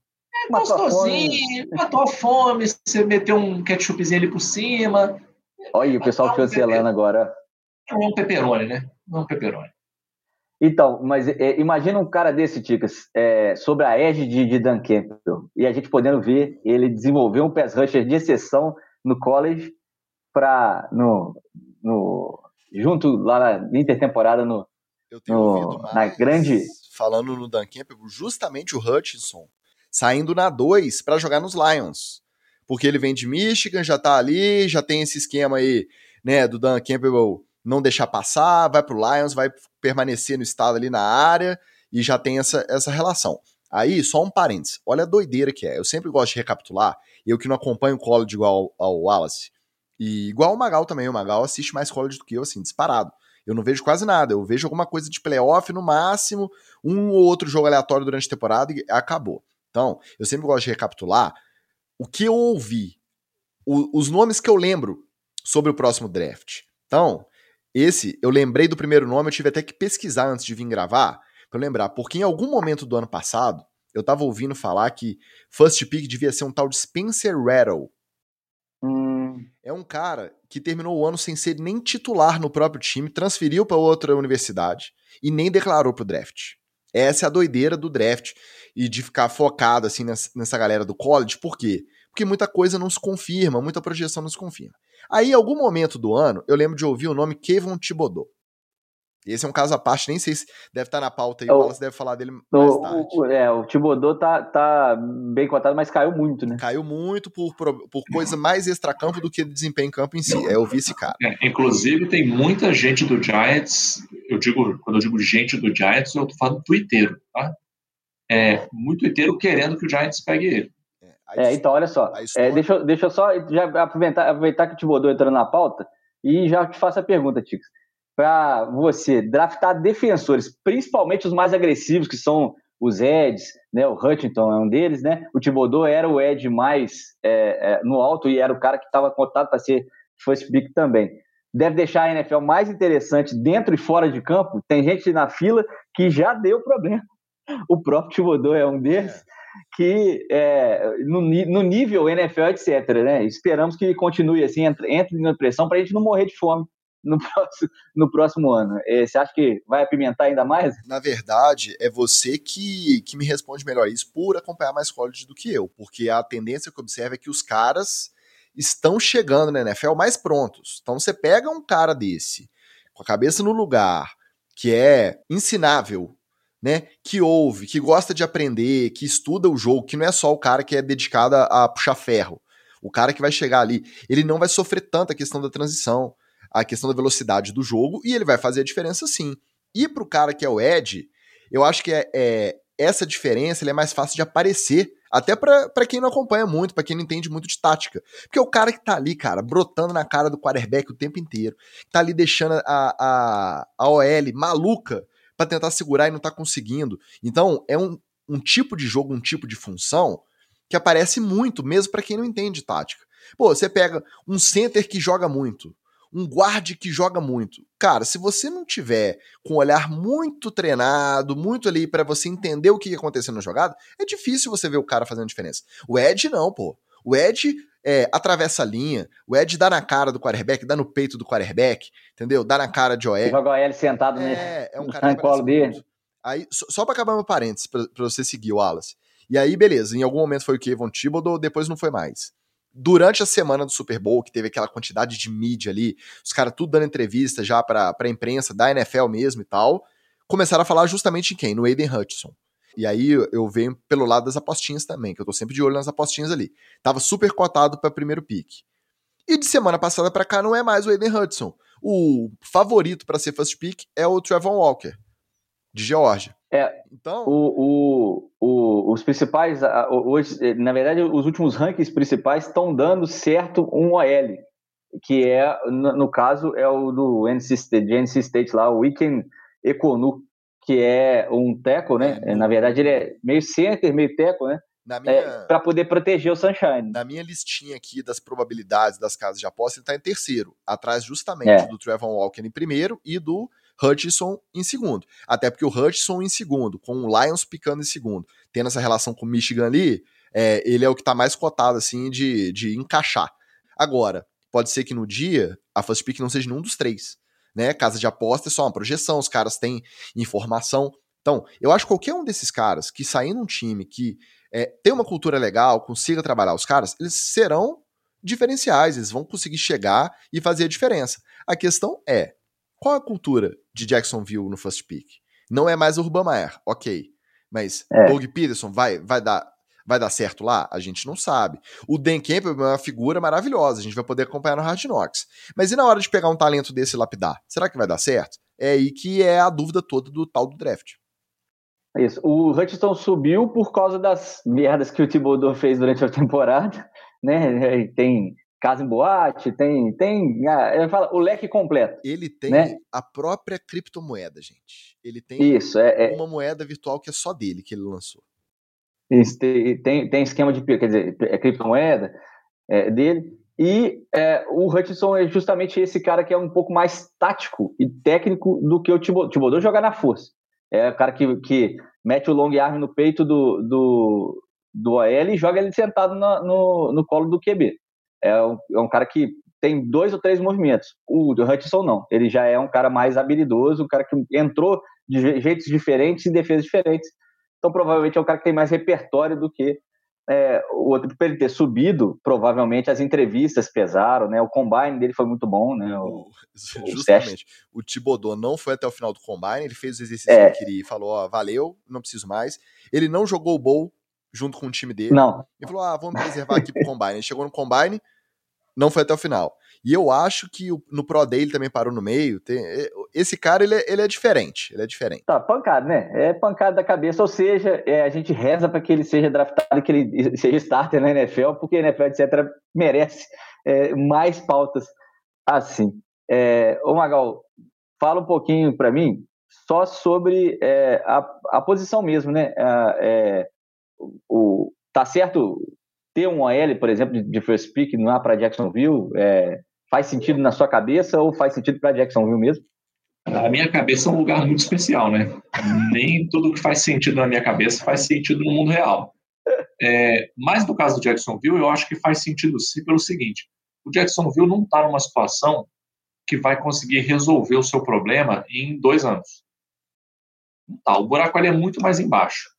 gostosinho, matou a fome, você meteu um ketchupzinho ali por cima. Olha, o pessoal cancelando agora. É um pepperoni, né? Não é um pepperoni. Então, mas é, imagina um cara desse, Ticas, é, sobre a edge de, de Dan Campbell, e a gente podendo ver ele desenvolver um pass rusher de exceção no college para no, no junto lá na intertemporada no, no na grande falando no Dan Campbell, justamente o Hutchinson saindo na 2 para jogar nos Lions. Porque ele vem de Michigan, já tá ali, já tem esse esquema aí, né, do Dan Campbell não deixar passar, vai pro Lions, vai permanecer no estado ali na área e já tem essa, essa relação. Aí, só um parênteses, olha a doideira que é. Eu sempre gosto de recapitular, eu que não acompanho o college igual ao, ao Wallace, e igual o Magal também, o Magal assiste mais college do que eu, assim, disparado. Eu não vejo quase nada, eu vejo alguma coisa de playoff no máximo, um ou outro jogo aleatório durante a temporada e acabou. Então, eu sempre gosto de recapitular o que eu ouvi, o, os nomes que eu lembro sobre o próximo draft. Então, esse, eu lembrei do primeiro nome, eu tive até que pesquisar antes de vir gravar, para lembrar, porque em algum momento do ano passado, eu tava ouvindo falar que first pick devia ser um tal de Spencer Rattle. Hum, É um cara que terminou o ano sem ser nem titular no próprio time, transferiu para outra universidade e nem declarou pro draft. Essa é a doideira do draft e de ficar focado assim nessa, galera do college. Por quê? Porque muita coisa não se confirma, muita projeção não se confirma. Aí, em algum momento do ano, eu lembro de ouvir o nome Kevin Thibodeau. Esse é um caso à parte, nem sei se deve estar na pauta aí, o Wallace deve falar dele mais tarde. O, é, o Thibodeau tá, tá bem cotado, mas caiu muito, né? Caiu muito por, por, por coisa mais extracampo do que desempenho em campo em si. É, eu vi esse cara. É, inclusive, tem muita gente do Giants, eu digo, quando eu digo gente do Giants, eu tô falando twitteiro, tá? É, muito twitteiro querendo que o Giants pegue ele. É, então, olha só. É, deixa, deixa eu só já aproveitar, aproveitar que o Thibodeau entrou na pauta e já te faço a pergunta, Ticos para você draftar defensores, principalmente os mais agressivos, que são os Eds, né? O Huntington é um deles, né? O Thibodeau era o Ed mais é, é, no alto e era o cara que estava cotado para ser first pick também. Deve deixar a NFL mais interessante dentro e fora de campo. Tem gente na fila que já deu problema. O próprio Thibodeau é um deles. É. Que é, no, no, nível NFL, etc., né? Esperamos que continue assim, entre, entre na pressão para a gente não morrer de fome no próximo, no próximo ano. É, você acha que vai apimentar ainda mais? Na verdade, é você que, que me responde melhor isso por acompanhar mais college do que eu, porque a tendência que eu observo é que os caras estão chegando na NFL mais prontos. Então você pega um cara desse, com a cabeça no lugar, que é ensinável, né? Que ouve, que gosta de aprender, que estuda o jogo, que não é só o cara que é dedicado a, a puxar ferro. O cara que vai chegar ali, ele não vai sofrer tanto a questão da transição a questão da velocidade do jogo e ele vai fazer a diferença sim. E pro cara que é o Ed, eu acho que é, é essa diferença é mais fácil de aparecer, até para quem não acompanha muito, para quem não entende muito de tática. Porque é o cara que tá ali, cara, brotando na cara do quarterback o tempo inteiro, tá ali deixando a, a, a OL maluca para tentar segurar e não tá conseguindo. Então, é um, um tipo de jogo, um tipo de função que aparece muito, mesmo para quem não entende tática. Pô, você pega um center que joga muito, um guarde que joga muito. Cara, se você não tiver com um olhar muito treinado, muito ali para você entender o que ia acontecer na jogada, é difícil você ver o cara fazendo diferença. O Ed não, pô. O Ed é, atravessa a linha, o Ed dá na cara do quarterback, dá no peito do quarterback, entendeu? Dá na cara de OL. Joga o OL sentado é, né? É um cara colo dele. Aí, só, só pra acabar meu parênteses, pra, pra você seguir o Wallace. E aí, beleza, em algum momento foi o Kevin Thibodeau, depois não foi mais durante a semana do Super Bowl, que teve aquela quantidade de mídia ali, os caras tudo dando entrevista já pra, pra imprensa da NFL mesmo e tal, começaram a falar justamente em quem? No Aiden Hutchinson. E aí eu venho pelo lado das apostinhas também, que eu tô sempre de olho nas apostinhas ali. Tava super cotado para primeiro pick. E de semana passada para cá não é mais o Aiden Hudson. O favorito para ser first pick é o Trevor Walker, de Georgia. É, então... O, o, o, os principais, hoje, eh, na verdade, os últimos rankings principais estão dando certo um OL, que é, no, caso, é o do NC State, NC State lá, o Weekend Econu, que é um teco, né? É, na verdade, ele é meio center, meio teco, né? É, para poder proteger o Sunshine. Na minha listinha aqui das probabilidades das casas de aposta, ele está em terceiro, atrás justamente é. do Trevor Walker em primeiro e do Hutchinson em segundo. Até porque o Hutchinson em segundo, com o Lions picando em segundo, tendo essa relação com o Michigan ali, é, ele é o que está mais cotado, assim, de, de encaixar. Agora, pode ser que no dia a first pick não seja nenhum dos três. Né? Casa de aposta é só uma projeção, os caras têm informação. Então, eu acho que qualquer um desses caras que sair num time que é, tem uma cultura legal, consiga trabalhar os caras, eles serão diferenciais, eles vão conseguir chegar e fazer a diferença. A questão é, qual a cultura de Jacksonville no first pick? Não é mais o Urban Meyer, ok. Mas é. Doug Peterson vai, vai, dar, vai dar certo lá? A gente não sabe. O Dan Campbell é uma figura maravilhosa, a gente vai poder acompanhar no Hard Knocks. Mas e na hora de pegar um talento desse e lapidar? Será que vai dar certo? É aí que é a dúvida toda do tal do draft. Isso. O Hutchinson subiu por causa das merdas que o Thibodeau fez durante a temporada, né? Tem casa em boate, tem, tem, ah, fala, o leque completo. Ele tem né? a própria criptomoeda, gente. Ele tem Isso, é, é, uma moeda virtual que é só dele que ele lançou. Isso, tem, tem esquema de, quer dizer, é criptomoeda é, dele. E é, o Hutchinson é justamente esse cara que é um pouco mais tático e técnico do que o Thibodeau. Thibodeau joga na força. É o cara que, que mete o long arm no peito do, do, do OL e joga ele sentado no, no, no colo do QB. É um, é um cara que tem dois ou três movimentos. O Hutchinson não. Ele já é um cara mais habilidoso, um cara que entrou de jeitos diferentes em defesas diferentes. Então, provavelmente é um cara que tem mais repertório do que é, o outro. Para ele ter subido, provavelmente as entrevistas pesaram, né? O combine dele foi muito bom, né? O, Justamente. O, o Thibodeau não foi até o final do combine, ele fez os exercícios é. que ele queria e falou: Ó, valeu, não preciso mais. Ele não jogou o bowl junto com o time dele. Não. Ele falou: ah, vamos preservar aqui pro combine. Ele chegou no combine, não foi até o final. E eu acho que no Pro Day ele também parou no meio. Tem, esse cara, ele é, ele é diferente. Ele é diferente. Tá, pancada, né? É pancada da cabeça. Ou seja, é, a gente reza para que ele seja draftado, que ele seja starter na NFL, porque a NFL, etc., merece é, mais pautas assim. É, ô, Magal, fala um pouquinho para mim só sobre é, a, a posição mesmo, né? É, o, tá certo ter um OL, por exemplo, de first pick não é para Jacksonville? É, faz sentido na sua cabeça ou faz sentido para Jacksonville mesmo? Na minha cabeça é um lugar muito especial, né? Nem tudo que faz sentido na minha cabeça faz sentido no mundo real. É, mas no caso do Jacksonville, eu acho que faz sentido sim pelo seguinte: o Jacksonville não está numa situação que vai conseguir resolver o seu problema em dois anos. Tá, o buraco ali é muito mais embaixo.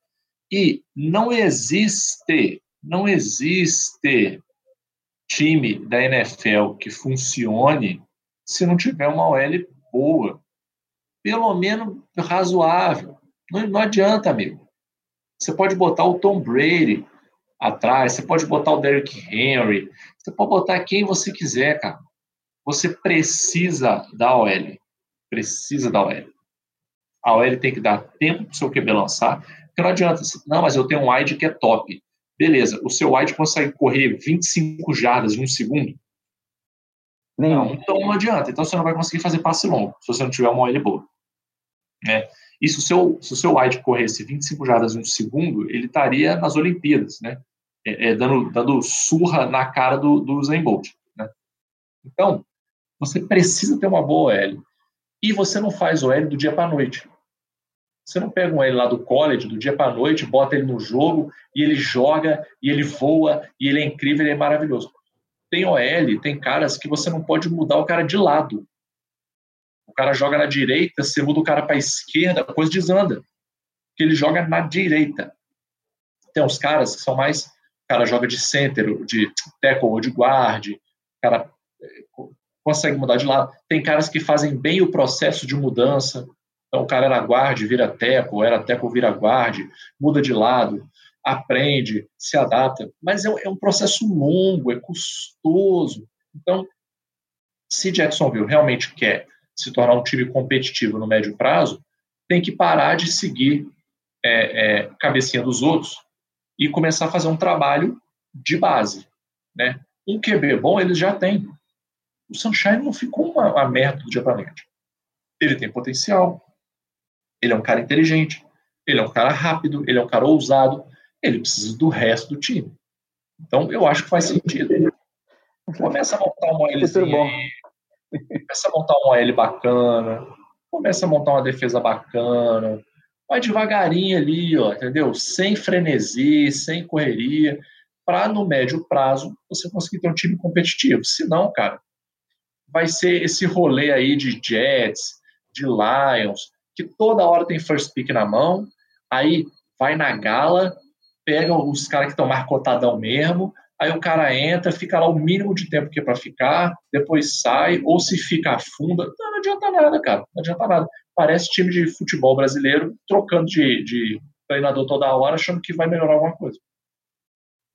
E não existe, não existe time da NFL que funcione se não tiver uma OL boa. Pelo menos razoável. Não, não adianta, amigo. Você pode botar o Tom Brady atrás, você pode botar o Derrick Henry, você pode botar quem você quiser, cara. Você precisa da OL. Precisa da OL. A OL tem que dar tempo para o seu QB lançar, porque não adianta. Não, mas eu tenho um wide que é top. Beleza, o seu wide consegue correr 25 jardas em um segundo? Não, então não adianta. Então você não vai conseguir fazer passe longo se você não tiver uma OL boa. Né? E se o seu, se o seu wide corresse 25 jardas em um segundo, ele estaria nas Olimpíadas, né? É, é, dando, dando surra na cara do, do Zen Bolt. Né? Então, você precisa ter uma boa OL. E você não faz OL do dia para a noite. Você não pega um ele lá do college, do dia para noite, bota ele no jogo e ele joga e ele voa e ele é incrível, ele é maravilhoso. Tem OL, tem caras que você não pode mudar o cara de lado. O cara joga na direita, você muda o cara para a esquerda, a coisa desanda. Porque ele joga na direita. Tem uns caras que são mais. O cara joga de center, de tackle ou de guard. O cara eh, consegue mudar de lado. Tem caras que fazem bem o processo de mudança. Então o cara era guarde, vira teco, era teco, vira guarde, muda de lado, aprende, se adapta. Mas é, é um processo longo, é custoso. Então, se Jacksonville realmente quer se tornar um time competitivo no médio prazo, tem que parar de seguir é, é, cabecinha dos outros e começar a fazer um trabalho de base. Né? Um QB bom eles já têm. O Sunshine não ficou uma, uma merda do dia para noite. Ele tem potencial, ele é um cara inteligente, ele é um cara rápido, ele é um cara ousado, ele precisa do resto do time. Então, eu acho que faz sentido. Começa a montar uma aí, começa a montar uma OL bacana, começa a montar uma defesa bacana, vai devagarinho ali, ó, entendeu? Sem frenesi, sem correria, para no médio prazo você conseguir ter um time competitivo. Se não, cara, vai ser esse rolê aí de Jets, de Lions, que toda hora tem first pick na mão, aí vai na gala, pega os caras que estão marcotadão mesmo, aí o cara entra, fica lá o mínimo de tempo que é para ficar, depois sai, ou se fica afunda, não, não, adianta nada, cara, não adianta nada. Parece time de futebol brasileiro trocando de, de treinador toda hora, achando que vai melhorar alguma coisa.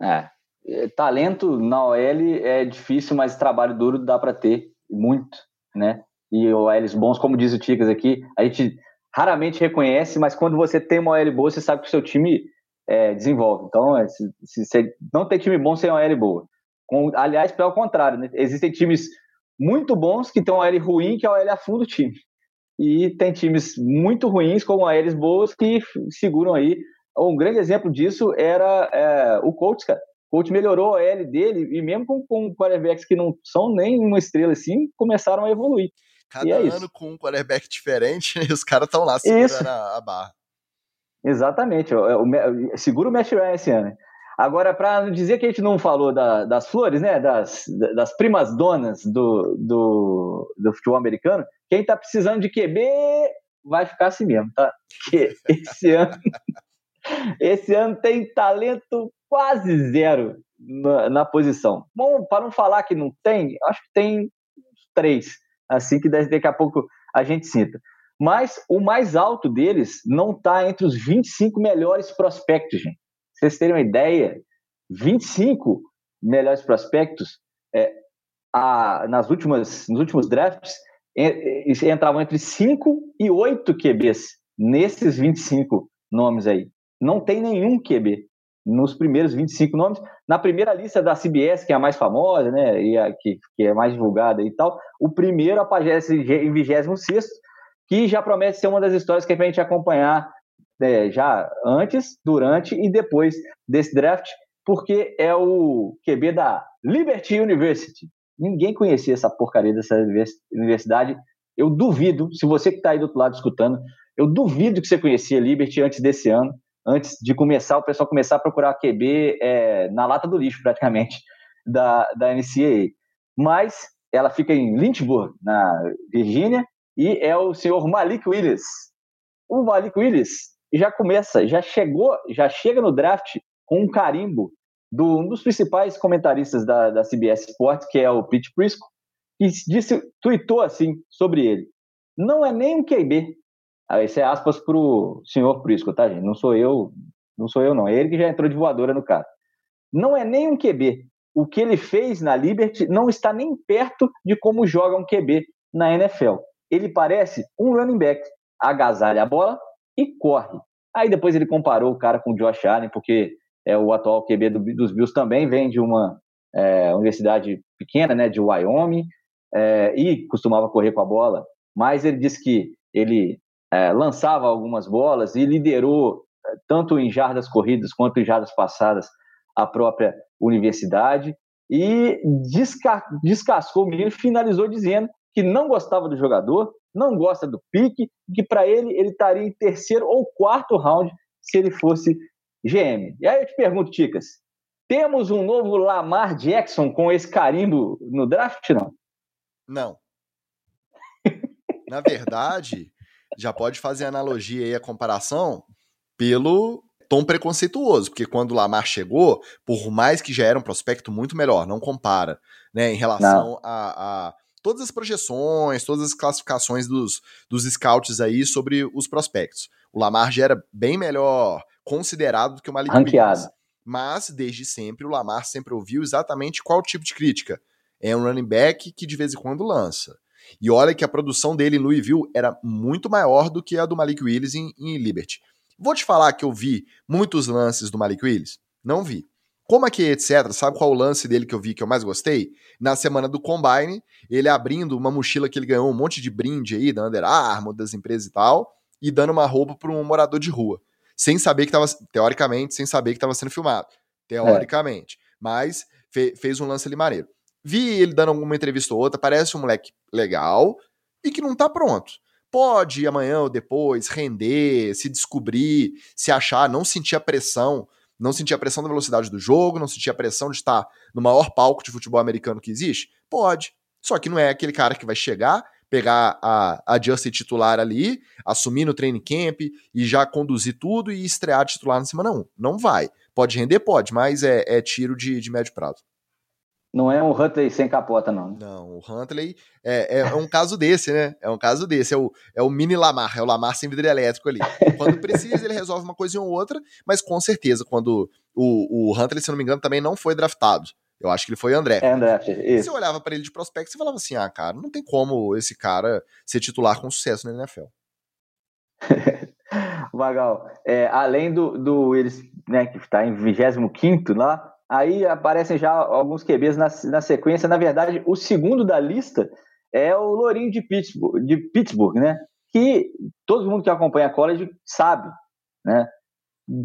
É, é talento na OL é difícil, mas trabalho duro dá para ter, muito, né? E OLs bons, como diz o Ticas aqui, a gente raramente reconhece, mas quando você tem uma OL boa, você sabe que o seu time é, desenvolve. Então, é, se, se, se, não tem time bom sem uma OL boa. Com, aliás, pelo contrário, né? existem times muito bons que têm uma OL ruim, que a OL afunda o time. E tem times muito ruins com OLs boas que seguram aí. Um grande exemplo disso era é, o Colts, cara. O Colts melhorou a OL dele e mesmo com, com quarterbacks que não são nem uma estrela assim, começaram a evoluir. Cada é ano isso. com um quarterback diferente e os caras estão lá segurando a, a, barra. Exatamente. O, o, segura o Matt Ryan esse ano. Agora, para dizer que a gente não falou da, das flores, né, das, das primas donas do, do, do futebol americano, quem está precisando de QB vai ficar assim mesmo, tá? Porque esse ano, esse ano tem talento quase zero na, na posição. Bom, para não falar que não tem, acho que tem três, assim que daqui a pouco a gente cita. Mas o mais alto deles não está entre os 25 melhores prospectos, gente vocês terem uma ideia, 25 melhores prospectos é, a, nas últimas, nos últimos drafts entravam entre 5 e 8 QBs nesses 25 nomes aí. Não tem nenhum QB nos primeiros 25 nomes. Na primeira lista da CBS, que é a mais famosa, né, e a que, que é mais divulgada e tal, o primeiro aparece em 26 que já promete ser uma das histórias que a gente acompanhar é, já antes, durante e depois desse draft, porque é o QB da Liberty University. Ninguém conhecia essa porcaria dessa universidade. Eu duvido, se você que está aí do outro lado escutando, eu duvido que você conhecia Liberty antes desse ano, antes de começar, o pessoal começar a procurar QB é, na lata do lixo, praticamente, da, da NCAA. Mas ela fica em Lynchburg, na Virgínia, e é o senhor Malik Willis. O Malik Willis já começa, já chegou, já chega no draft com um carimbo do um dos principais comentaristas da, da CBS Sports, que é o Pete Prisco, que disse, tweetou assim sobre ele. Não é nem um QB. Esse é aspas pro senhor Prisco, tá, gente? Não sou eu, não sou eu, não. É ele que já entrou de voadora no cara. Não é nem um QB. O que ele fez na Liberty não está nem perto de como joga um QB na NFL. Ele parece um running back. Agasalha a bola, e corre. Aí depois ele comparou o cara com o Josh Allen, porque é o atual QB do, dos Bills também vem de uma é, universidade pequena, né, de Wyoming, é, e costumava correr com a bola, mas ele disse que ele é, lançava algumas bolas e liderou é, tanto em jardas corridas quanto em jardas passadas a própria universidade e desca descascou o menino, finalizou dizendo que não gostava do jogador, não gosta do pique, que para ele ele estaria em terceiro ou quarto round se ele fosse GM. E aí eu te pergunto, Ticas, temos um novo Lamar Jackson com esse carimbo no draft, não? Não. Na verdade, já pode fazer analogia aí, a comparação, pelo tom preconceituoso, porque quando o Lamar chegou, por mais que já era um prospecto muito melhor, não compara, né, em relação a, a todas as projeções, todas as classificações dos, dos scouts aí sobre os prospectos. O Lamar já era bem melhor considerado do que o Malik Ranqueado. Williams. Mas, desde sempre, o Lamar sempre ouviu exatamente qual tipo de crítica. É um running back que de vez em quando lança. E olha que a produção dele em Louisville era muito maior do que a do Malik Willis em, em Liberty. Vou te falar que eu vi muitos lances do Malik Willis? Não vi. Como aqui, etc., sabe qual o lance dele que eu vi que eu mais gostei? Na semana do Combine, ele abrindo uma mochila que ele ganhou um monte de brinde aí, da Under Armour, das empresas e tal, e dando uma roupa para um morador de rua. Sem saber que estava, teoricamente, sem saber que estava sendo filmado. Teoricamente. É. Mas fe, fez um lance ali maneiro. Vi ele dando alguma entrevista ou outra, parece um moleque legal e que não tá pronto. Pode amanhã ou depois render, se descobrir, se achar, não sentir a pressão não sentir a pressão da velocidade do jogo, não sentir a pressão de estar no maior palco de futebol americano que existe? Pode. Só que não é aquele cara que vai chegar, pegar a, a Justin titular ali, assumir no training camp e já conduzir tudo e estrear titular na semana 1. Não vai. Pode render? Pode, mas é, é tiro de, de médio prazo. Não é um Huntley sem capota, não. Não, o Huntley é, é, um caso desse, né? É um caso desse. É o, é o mini Lamar, é o Lamar sem vidro elétrico ali. Quando precisa, ele resolve uma coisa ou outra, mas com certeza, quando o, o Huntley, se não me engano, também não foi draftado. Eu acho que ele foi André. É André, isso. Você olhava para ele de prospecto e falava assim: ah, cara, não tem como esse cara ser titular com sucesso na NFL. Vagal, é, além do, do eles, né, que está em 25 lá, Aí aparecem já alguns QBs na, na sequência. Na verdade, o segundo da lista é o Lourinho de Pittsburgh, de Pittsburgh, né? Que todo mundo que acompanha a college sabe, né?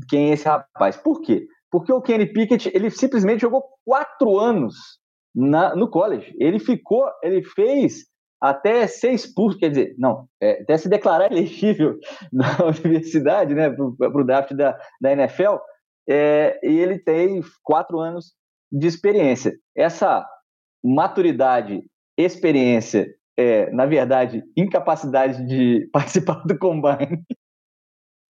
Quem é esse rapaz. Por quê? Porque o Kenny Pickett, ele simplesmente jogou quatro anos na, no college. Ele ficou, ele fez até ser expulso, quer dizer, não, é, até se declarar elegível na universidade, né, para o draft da, da NFL, é, e ele tem quatro anos de experiência. Essa maturidade, experiência, é, na verdade, incapacidade de participar do combine,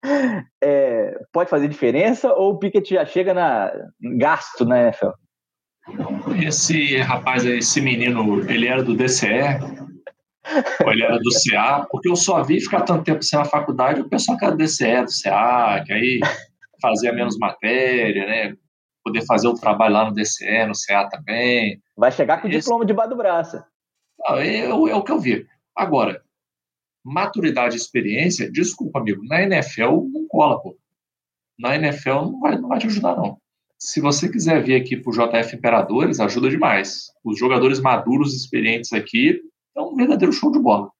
é, pode fazer diferença ou o Pickett já chega na gasto na NFL? Esse rapaz, esse menino, ele era do DCE, ou ele era do CA, porque eu só vi ficar tanto tempo sem a faculdade, o pessoal que era do DCE, do CA, que aí fazia menos matéria, né? Poder fazer o trabalho lá no DCE, no CA também. Vai chegar com o diploma debaixo do braço. É, é, o que eu vi. Agora, maturidade e experiência, desculpa, amigo, na NFL não cola, pô. Na NFL não vai, não vai te ajudar, não. Se você quiser vir aqui pro JF Imperadores, ajuda demais. Os jogadores maduros, experientes aqui, é um verdadeiro show de bola.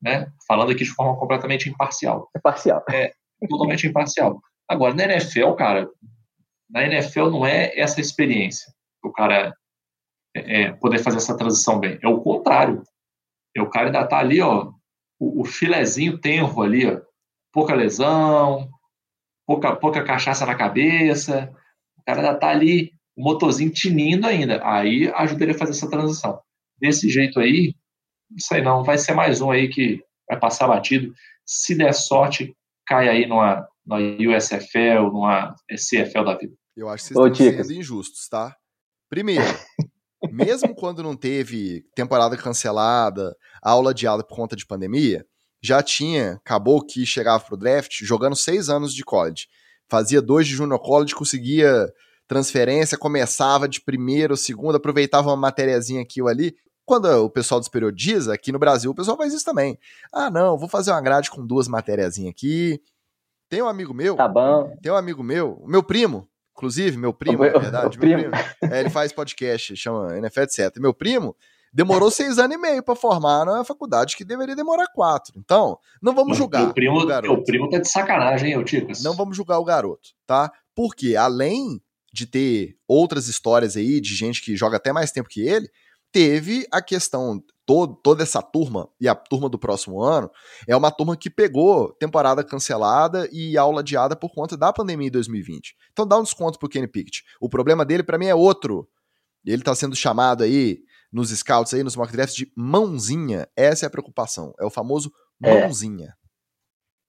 Né? Falando aqui de forma completamente imparcial. É parcial. É, totalmente imparcial. Agora, na NFL, cara, na NFL não é essa experiência o cara é, é, poder fazer essa transição bem. É o contrário. É o cara ainda tá ali, ó, o, o filezinho tenro ali, ó, pouca lesão, pouca, pouca cachaça na cabeça, o cara ainda tá ali, o motorzinho tinindo ainda. Aí ajudaria a fazer essa transição. Desse jeito aí, não sei não, vai ser mais um aí que vai passar batido. Se der sorte, cai aí numa, numa USFL, numa CFL da vida. Eu acho que vocês Ô, estão sendo injustos, tá? Primeiro, mesmo quando não teve temporada cancelada, aula adiada por conta de pandemia, já tinha, acabou que chegava pro draft jogando seis anos de college. Fazia dois de junior college, conseguia transferência, começava de primeiro, segundo, aproveitava uma matériazinha aqui ou ali. Quando o pessoal desperiodiza, aqui no Brasil o pessoal faz isso também. Ah, não, vou fazer uma grade com duas matériazinhas aqui. Tem um amigo meu. Tá bom. Tem um amigo meu, meu primo, inclusive, meu primo, na verdade. O primo. primo é, ele faz podcast, chama NFL, etc. Meu primo demorou seis anos e meio para formar na faculdade, que deveria demorar quatro. Então, não vamos julgar. O primo, o garoto. primo tá de sacanagem, hein, Ticas? Não vamos julgar o garoto, tá? Porque além de ter outras histórias aí de gente que joga até mais tempo que ele, teve a questão, todo, toda essa turma, e a turma do próximo ano, é uma turma que pegou temporada cancelada e aula adiada por conta da pandemia em 2020. Então dá um desconto pro Kenny Pickett. O problema dele, para mim, é outro. Ele tá sendo chamado aí nos scouts, aí, nos mock drafts, de mãozinha. Essa é a preocupação. É o famoso é. mãozinha.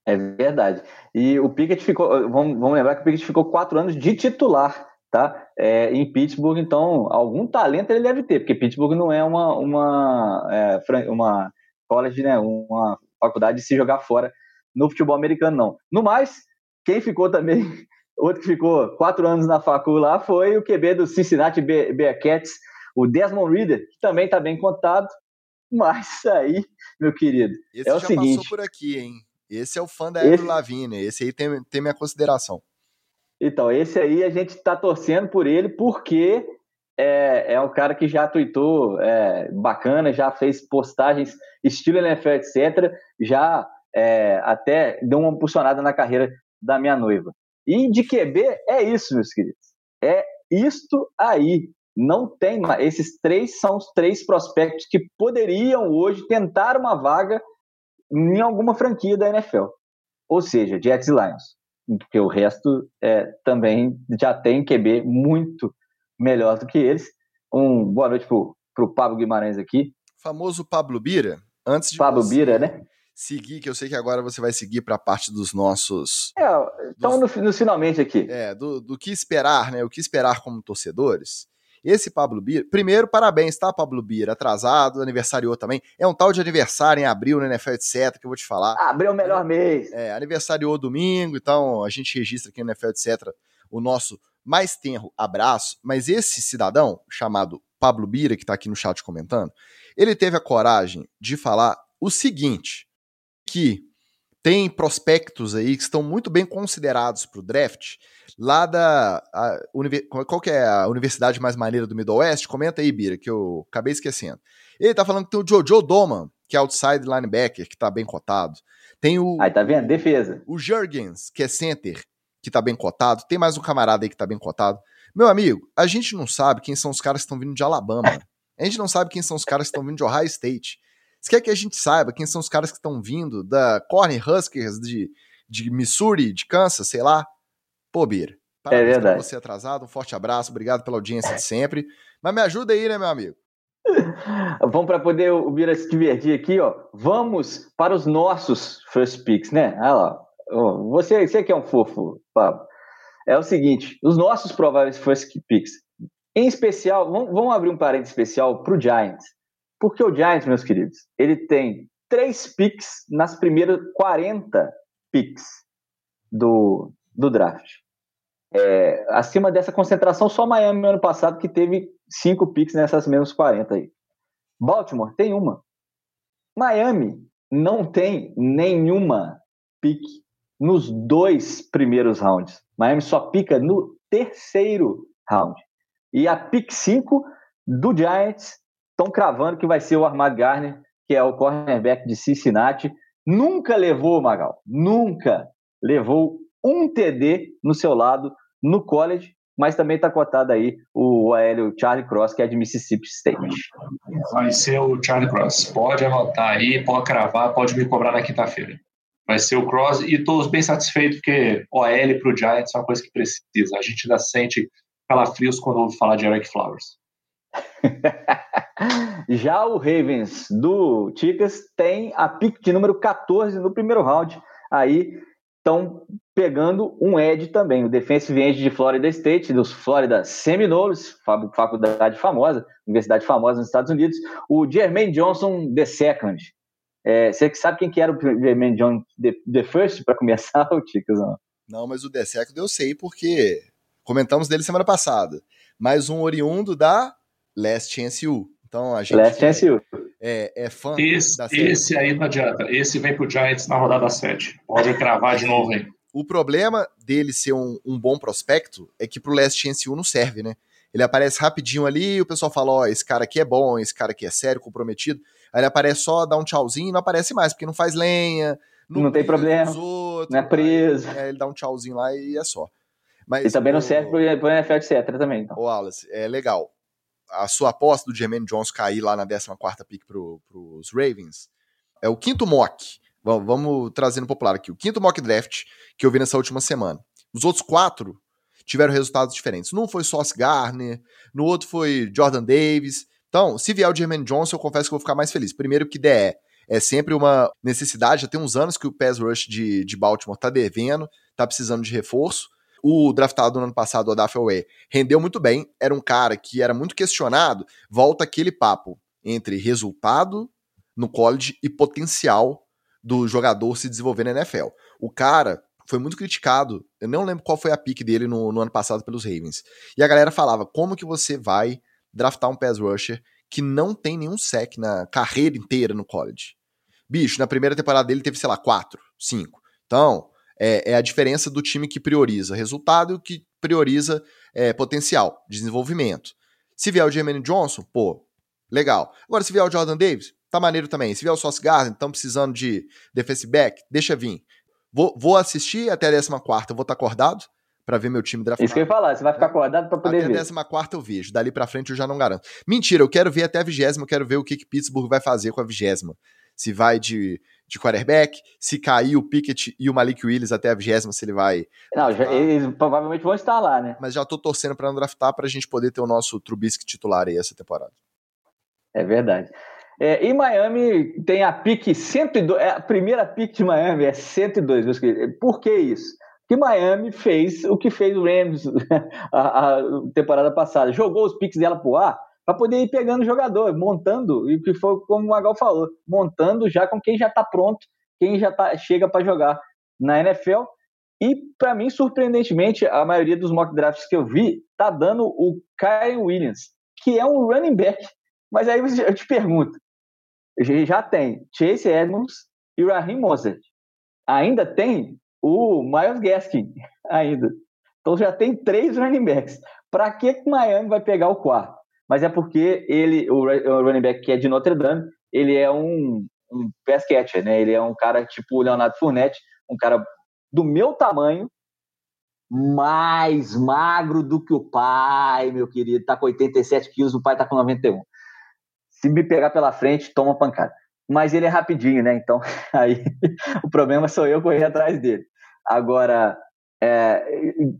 É, é verdade. E o Pickett ficou. Vamos, vamos lembrar que o Pickett ficou quatro anos de titular tá? É, em Pittsburgh, então, algum talento ele deve ter, porque Pittsburgh não é uma, uma, é, uma college, né, uma faculdade de se jogar fora no futebol americano, não. No mais, quem ficou também, outro que ficou quatro anos na facul lá, foi o QB do Cincinnati Bearcats, o Desmond Reader, que também está bem contado, mas aí, meu querido, esse é o já seguinte... passou por aqui, hein? Esse é o fã da Evelyn esse... Lavigne, esse aí tem, tem minha consideração. Então, esse aí a gente está torcendo por ele porque é, é um cara que já tweetou é, bacana, já fez postagens estilo NFL, etc. Já é, até deu uma impulsionada na carreira da minha noiva. E de QB é isso, meus queridos. É isto aí. Não tem mais. Esses três são os três prospectos que poderiam hoje tentar uma vaga em alguma franquia da NFL. Ou seja, Jets e Lions porque o resto é, também já tem QB muito melhor do que eles. Um boa noite para o Pablo Guimarães aqui. Famoso Pablo Bira. Antes de Pablo Bira, né? seguir, que eu sei que agora você vai seguir para a parte dos nossos. É, então dos, no, no, finalmente aqui. É, do, do que esperar, né? O que esperar como torcedores. Esse Pablo Bira, primeiro, parabéns, tá, Pablo Bira? Atrasado, aniversariou também. É um tal de aniversário em abril, no NFL, etc., que eu vou te falar. Abril é o melhor mês. É, aniversariou domingo, então a gente registra aqui no NFL, etc., o nosso mais tenro abraço. Mas esse cidadão, chamado Pablo Bira, que tá aqui no chat comentando, ele teve a coragem de falar o seguinte: que tem prospectos aí que estão muito bem considerados para o draft lá da. A, qual que é a universidade mais maneira do Middle West? Comenta aí, Bira, que eu acabei esquecendo. Ele tá falando que tem o Jojo Doman, que é outside linebacker, que tá bem cotado. Tem o. Aí, tá vendo? Defesa. O Jurgens, que é center, que tá bem cotado. Tem mais um camarada aí que tá bem cotado. Meu amigo, a gente não sabe quem são os caras que estão vindo de Alabama. A gente não sabe quem são os caras que estão vindo de Ohio State. Você quer que a gente saiba quem são os caras que estão vindo da Corner Huskers de, de Missouri, de Kansas, sei lá? Pô, Bira, Parabéns é verdade. você atrasado. Um forte abraço, obrigado pela audiência de sempre. Mas me ajuda aí, né, meu amigo? Vamos para poder o Bira se divertir aqui, ó. Vamos para os nossos first picks, né? Olha lá. Você, você que é um fofo, Pablo. É o seguinte: os nossos prováveis first picks. Em especial, vamos, vamos abrir um parênteses especial para o Giants. Porque o Giants, meus queridos, ele tem três picks nas primeiras 40 picks do, do draft. É, acima dessa concentração, só Miami no ano passado que teve cinco picks nessas menos 40 aí. Baltimore tem uma. Miami não tem nenhuma pick nos dois primeiros rounds. Miami só pica no terceiro round. E a pick 5 do Giants estão cravando que vai ser o Armad Garner, que é o cornerback de Cincinnati. Nunca levou, Magal, nunca levou um TD no seu lado no college, mas também está cotado aí o OL Charlie Cross, que é de Mississippi State. Vai ser o Charlie Cross. Pode anotar aí, pode cravar, pode me cobrar na quinta-feira. Vai ser o Cross e estou bem satisfeito porque OL para o Giants é uma coisa que precisa. A gente ainda sente calafrios quando ouve falar de Eric Flowers. Já o Ravens do Ticas tem a pick de número 14 no primeiro round. Aí estão pegando um Ed também, o defensive end de Florida State, dos Florida Seminoles, faculdade famosa, universidade famosa nos Estados Unidos, o Jermaine Johnson the second. É, você que sabe quem que era o Jermaine Johnson the, the first para começar, o Ticas? Não? não, mas o the second eu sei porque comentamos dele semana passada. Mais um oriundo da Last Chance U. Então a gente Last Chance U. É, é fã esse, da série. Esse aí não adianta. Esse vem pro Giants na rodada 7. Pode cravar de novo aí. O problema dele ser um, um bom prospecto é que pro Last Chance U não serve, né? Ele aparece rapidinho ali e o pessoal fala: Ó, oh, esse cara aqui é bom, esse cara aqui é sério, comprometido. Aí ele aparece só, dá um tchauzinho e não aparece mais, porque não faz lenha. Não, não tem problema. Outros, não é preso. Aí, ele dá um tchauzinho lá e é só. Mas, e também o... não serve pro, pro NFL, etc. também. Então. Ô, Wallace, é legal. A sua aposta do Jermaine Jones cair lá na 14 pick pro, pros Ravens é o quinto mock. Vamos, vamos trazendo popular aqui. O quinto mock draft que eu vi nessa última semana. Os outros quatro tiveram resultados diferentes. Num foi Sauce Garner, no outro foi Jordan Davis. Então, se vier o Jermaine Johnson, eu confesso que vou ficar mais feliz. Primeiro que DE é sempre uma necessidade, já tem uns anos que o pass rush de, de Baltimore tá devendo, tá precisando de reforço. O draftado no ano passado, o Adafel rendeu muito bem. Era um cara que era muito questionado. Volta aquele papo entre resultado no college e potencial do jogador se desenvolver na NFL. O cara foi muito criticado. Eu não lembro qual foi a pique dele no, no ano passado pelos Ravens. E a galera falava: como que você vai draftar um pass rusher que não tem nenhum sec na carreira inteira no college? Bicho, na primeira temporada dele teve, sei lá, quatro, cinco. Então, é, é a diferença do time que prioriza resultado e que prioriza é, potencial, desenvolvimento. Se vier o Jermaine Johnson, pô, legal. Agora, se vier o Jordan Davis, tá maneiro também. Se vier o Sauce Gardner, estão precisando de defensive back, deixa vir. Vou, vou assistir até a 14 eu vou estar acordado para ver meu time draftado. Isso que eu ia falar, você vai ficar acordado para poder até ver. Até a 14 eu vejo, dali para frente eu já não garanto. Mentira, eu quero ver até a vigésima, eu quero ver o que, que Pittsburgh vai fazer com a vigésima. Se vai de de quarterback. Se cair o Pickett e o Malik Willis até a vigésima, se ele vai. Não, já, eles provavelmente vão estar lá, né? Mas já tô torcendo para não draftar para a gente poder ter o nosso Trubisky titular aí essa temporada. É verdade. É, em Miami tem a pique 102, é, a primeira pique de Miami é 102, meus queridos. Por que isso? Porque Miami fez o que fez o Rams a, a temporada passada. Jogou os piques dela pro ar para poder ir pegando jogador, montando, e o que foi como o Magal falou, montando já com quem já está pronto, quem já tá, chega para jogar na NFL. E para mim, surpreendentemente, a maioria dos mock drafts que eu vi tá dando o Kyle Williams, que é um running back. Mas aí eu te pergunto, já tem Chase Edmonds e Raheem Mostert. Ainda tem o Miles Gaskin ainda. Então já tem três running backs. Para que o Miami vai pegar o quarto? Mas é porque ele, o running back que é de Notre Dame, ele é um, um pass catcher, né? Ele é um cara tipo o Leonardo Fournette, um cara do meu tamanho, mais magro do que o pai, meu querido. Tá com 87 quilos, o pai tá com 91. Se me pegar pela frente, toma pancada. Mas ele é rapidinho, né? Então, aí o problema sou eu correr atrás dele. Agora, É,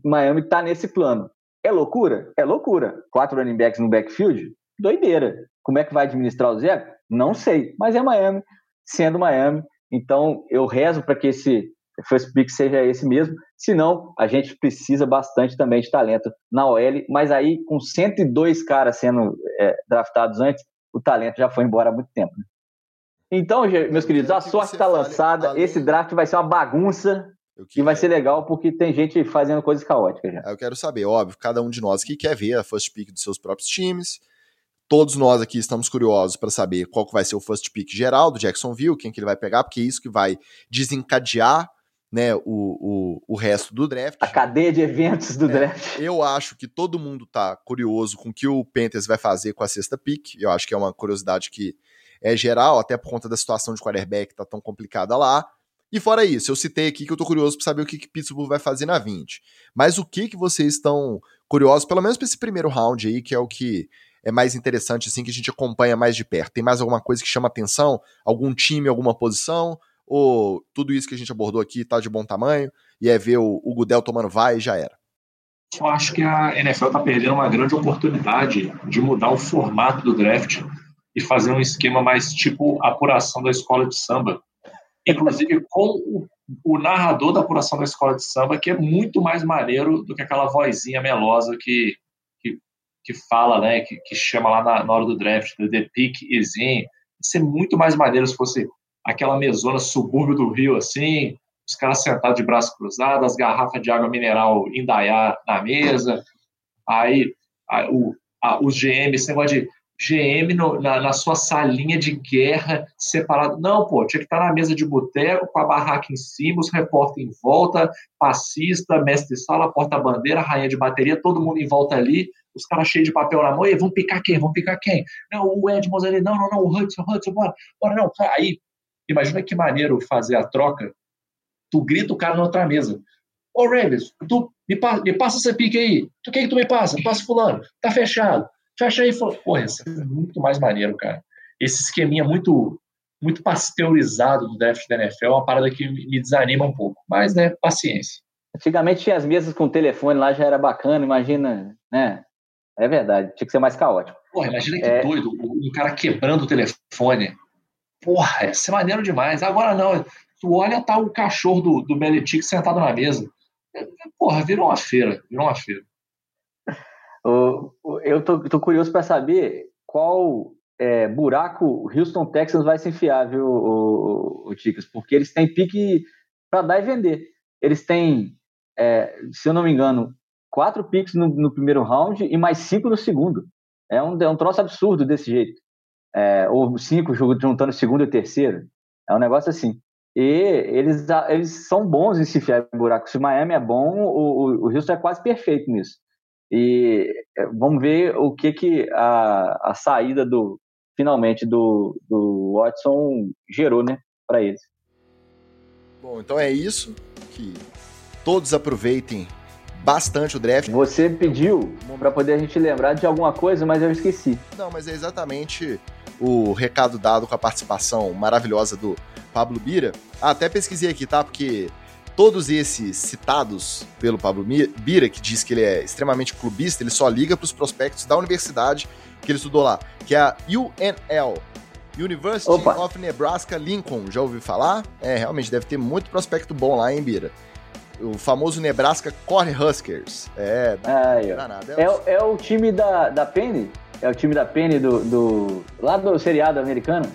Miami está nesse plano. É loucura? É loucura. Quatro running backs no backfield? Doideira. Como é que vai administrar o Zé? Não sei. Mas é Miami, sendo Miami. Então, eu rezo para que esse first pick seja esse mesmo. Senão, a gente precisa bastante também de talento na OL. Mas aí, com 102 caras sendo é, draftados antes, o talento já foi embora há muito tempo. Né? Então, meus queridos, a sorte está lançada. Esse draft vai ser uma bagunça. E vai ser legal porque tem gente fazendo coisas caóticas já. Eu quero saber, óbvio, cada um de nós aqui quer ver a first pick dos seus próprios times. Todos nós aqui estamos curiosos para saber qual que vai ser o first pick geral do Jacksonville, quem que ele vai pegar, porque é isso que vai desencadear né, o, o, o resto do draft. A cadeia de eventos do é, draft. Eu acho que todo mundo tá curioso com o que o Panthers vai fazer com a sexta pick. Eu acho que é uma curiosidade que é geral, até por conta da situação de quarterback que tá tão complicada lá. E fora isso, eu citei aqui que eu tô curioso para saber o que, que Pittsburgh vai fazer na 20. Mas o que que vocês estão curiosos, pelo menos para esse primeiro round aí, que é o que é mais interessante, assim, que a gente acompanha mais de perto? Tem mais alguma coisa que chama atenção? Algum time, alguma posição? Ou tudo isso que a gente abordou aqui tá de bom tamanho e é ver o, o Gudel tomando vai e já era? Eu acho que a NFL está perdendo uma grande oportunidade de mudar o formato do draft e fazer um esquema mais tipo apuração da escola de samba. Inclusive com o, narrador da apuração da escola de samba, que é muito mais maneiro do que aquela vozinha melosa que, que, que fala, né, que, que chama lá na, na hora do draft, the pick is in. Ia ser muito mais maneiro se fosse aquela mesona subúrbio do Rio, assim, os caras sentados de braço cruzado, as garrafas de água mineral indaiá na mesa, aí a, o, a, os GM, esse negócio de GM no, na, na, sua salinha de guerra separado. Não, pô, tinha que estar na mesa de boteco, com a barraca em cima, os repórteres em volta, passista, mestre de sala, porta-bandeira, rainha de bateria, todo mundo em volta ali, os caras cheios de papel na mão, e vão picar quem? Vão picar quem? Não, o Edmonds ali, não, não, não, o Hudson, Hudson, bora, bora, não. Aí Imagina que maneiro fazer a troca. Tu grita o cara na outra mesa. Ô, Ravens, tu me, pa me passa essa pique aí. Tu quer que tu me passa? Passa fulano. Tá fechado. Fecha aí. Porra, isso é muito mais maneiro, cara. Esse esqueminha muito muito pasteurizado do draft da NFL é uma parada que me desanima um pouco. Mas, né, paciência. Antigamente tinha as mesas com telefone lá, já era bacana, imagina, né? É verdade, tinha que ser mais caótico. Porra, imagina que é... doido, o cara quebrando o telefone porra, ia ser maneiro demais. Agora não, tu olha, tá o cachorro do, do Belichick sentado na mesa. Porra, virou uma feira, virou uma feira. Eu tô, tô curioso para saber qual é, buraco o Houston Texans vai se enfiar, viu, o, o, o Ticas? Porque eles têm pique para dar e vender. Eles têm, é, se eu não me engano, quatro piques no, no, primeiro round e mais cinco no segundo. É um, é um troço absurdo desse jeito é, ou cinco juntando segundo e terceiro. É um negócio assim. E eles, eles são bons em se enfiar em buraco. Se o Miami é bom, o, o Houston é quase perfeito nisso. E é, vamos ver o que, que a, a saída do finalmente do, do Watson gerou, né, para eles. Bom, então é isso. Que todos aproveitem bastante o draft. Você pediu para poder a gente lembrar de alguma coisa, mas eu esqueci. Não, mas é exatamente o recado dado com a participação maravilhosa do Pablo Bira. Ah, até pesquisei aqui, tá? Porque todos esses citados pelo Pablo Bira, que diz que ele é extremamente clubista, ele só liga para os prospectos da universidade que ele estudou lá, que é a UNL. University Opa. of Nebraska Lincoln, já ouviu falar? É, realmente deve ter muito prospecto bom lá, hein, Bira? O famoso Nebraska Cornhuskers. É, Ai, danado. É, é, é, o time da, da Penny? É o time da Penny do, do. lá do seriado americano?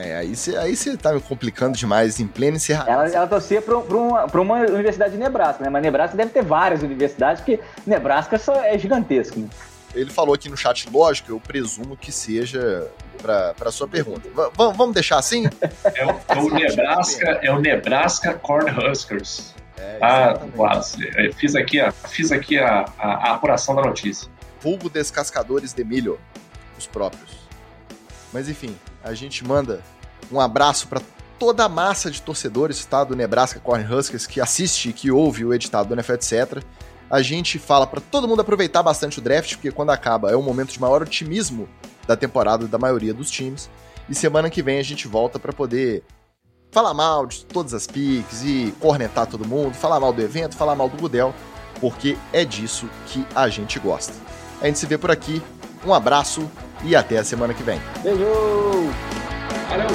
É, aí você aí tá me complicando demais em pleno encerramento. Ela, ela torcia para uma, uma universidade de Nebraska, né? Mas Nebraska deve ter várias universidades, porque Nebraska só é gigantesco, né? Ele falou aqui no chat, lógico, eu presumo que seja para sua pergunta. V vamos deixar assim? É o, é o Nebraska, é o Nebraska Cornhuskers. É, ah, quase. É, fiz aqui, a, fiz aqui a, a, a apuração da notícia vulgo descascadores de milho, os próprios. Mas enfim, a gente manda um abraço para toda a massa de torcedores tá, do Nebraska Cornhuskers que assiste e que ouve o editado do NFL, etc. A gente fala para todo mundo aproveitar bastante o draft, porque quando acaba é um momento de maior otimismo da temporada da maioria dos times. E semana que vem a gente volta para poder falar mal de todas as piques e cornetar todo mundo, falar mal do evento, falar mal do Gudel, porque é disso que a gente gosta. A gente se vê por aqui. Um abraço e até a semana que vem. Beijo! Valeu!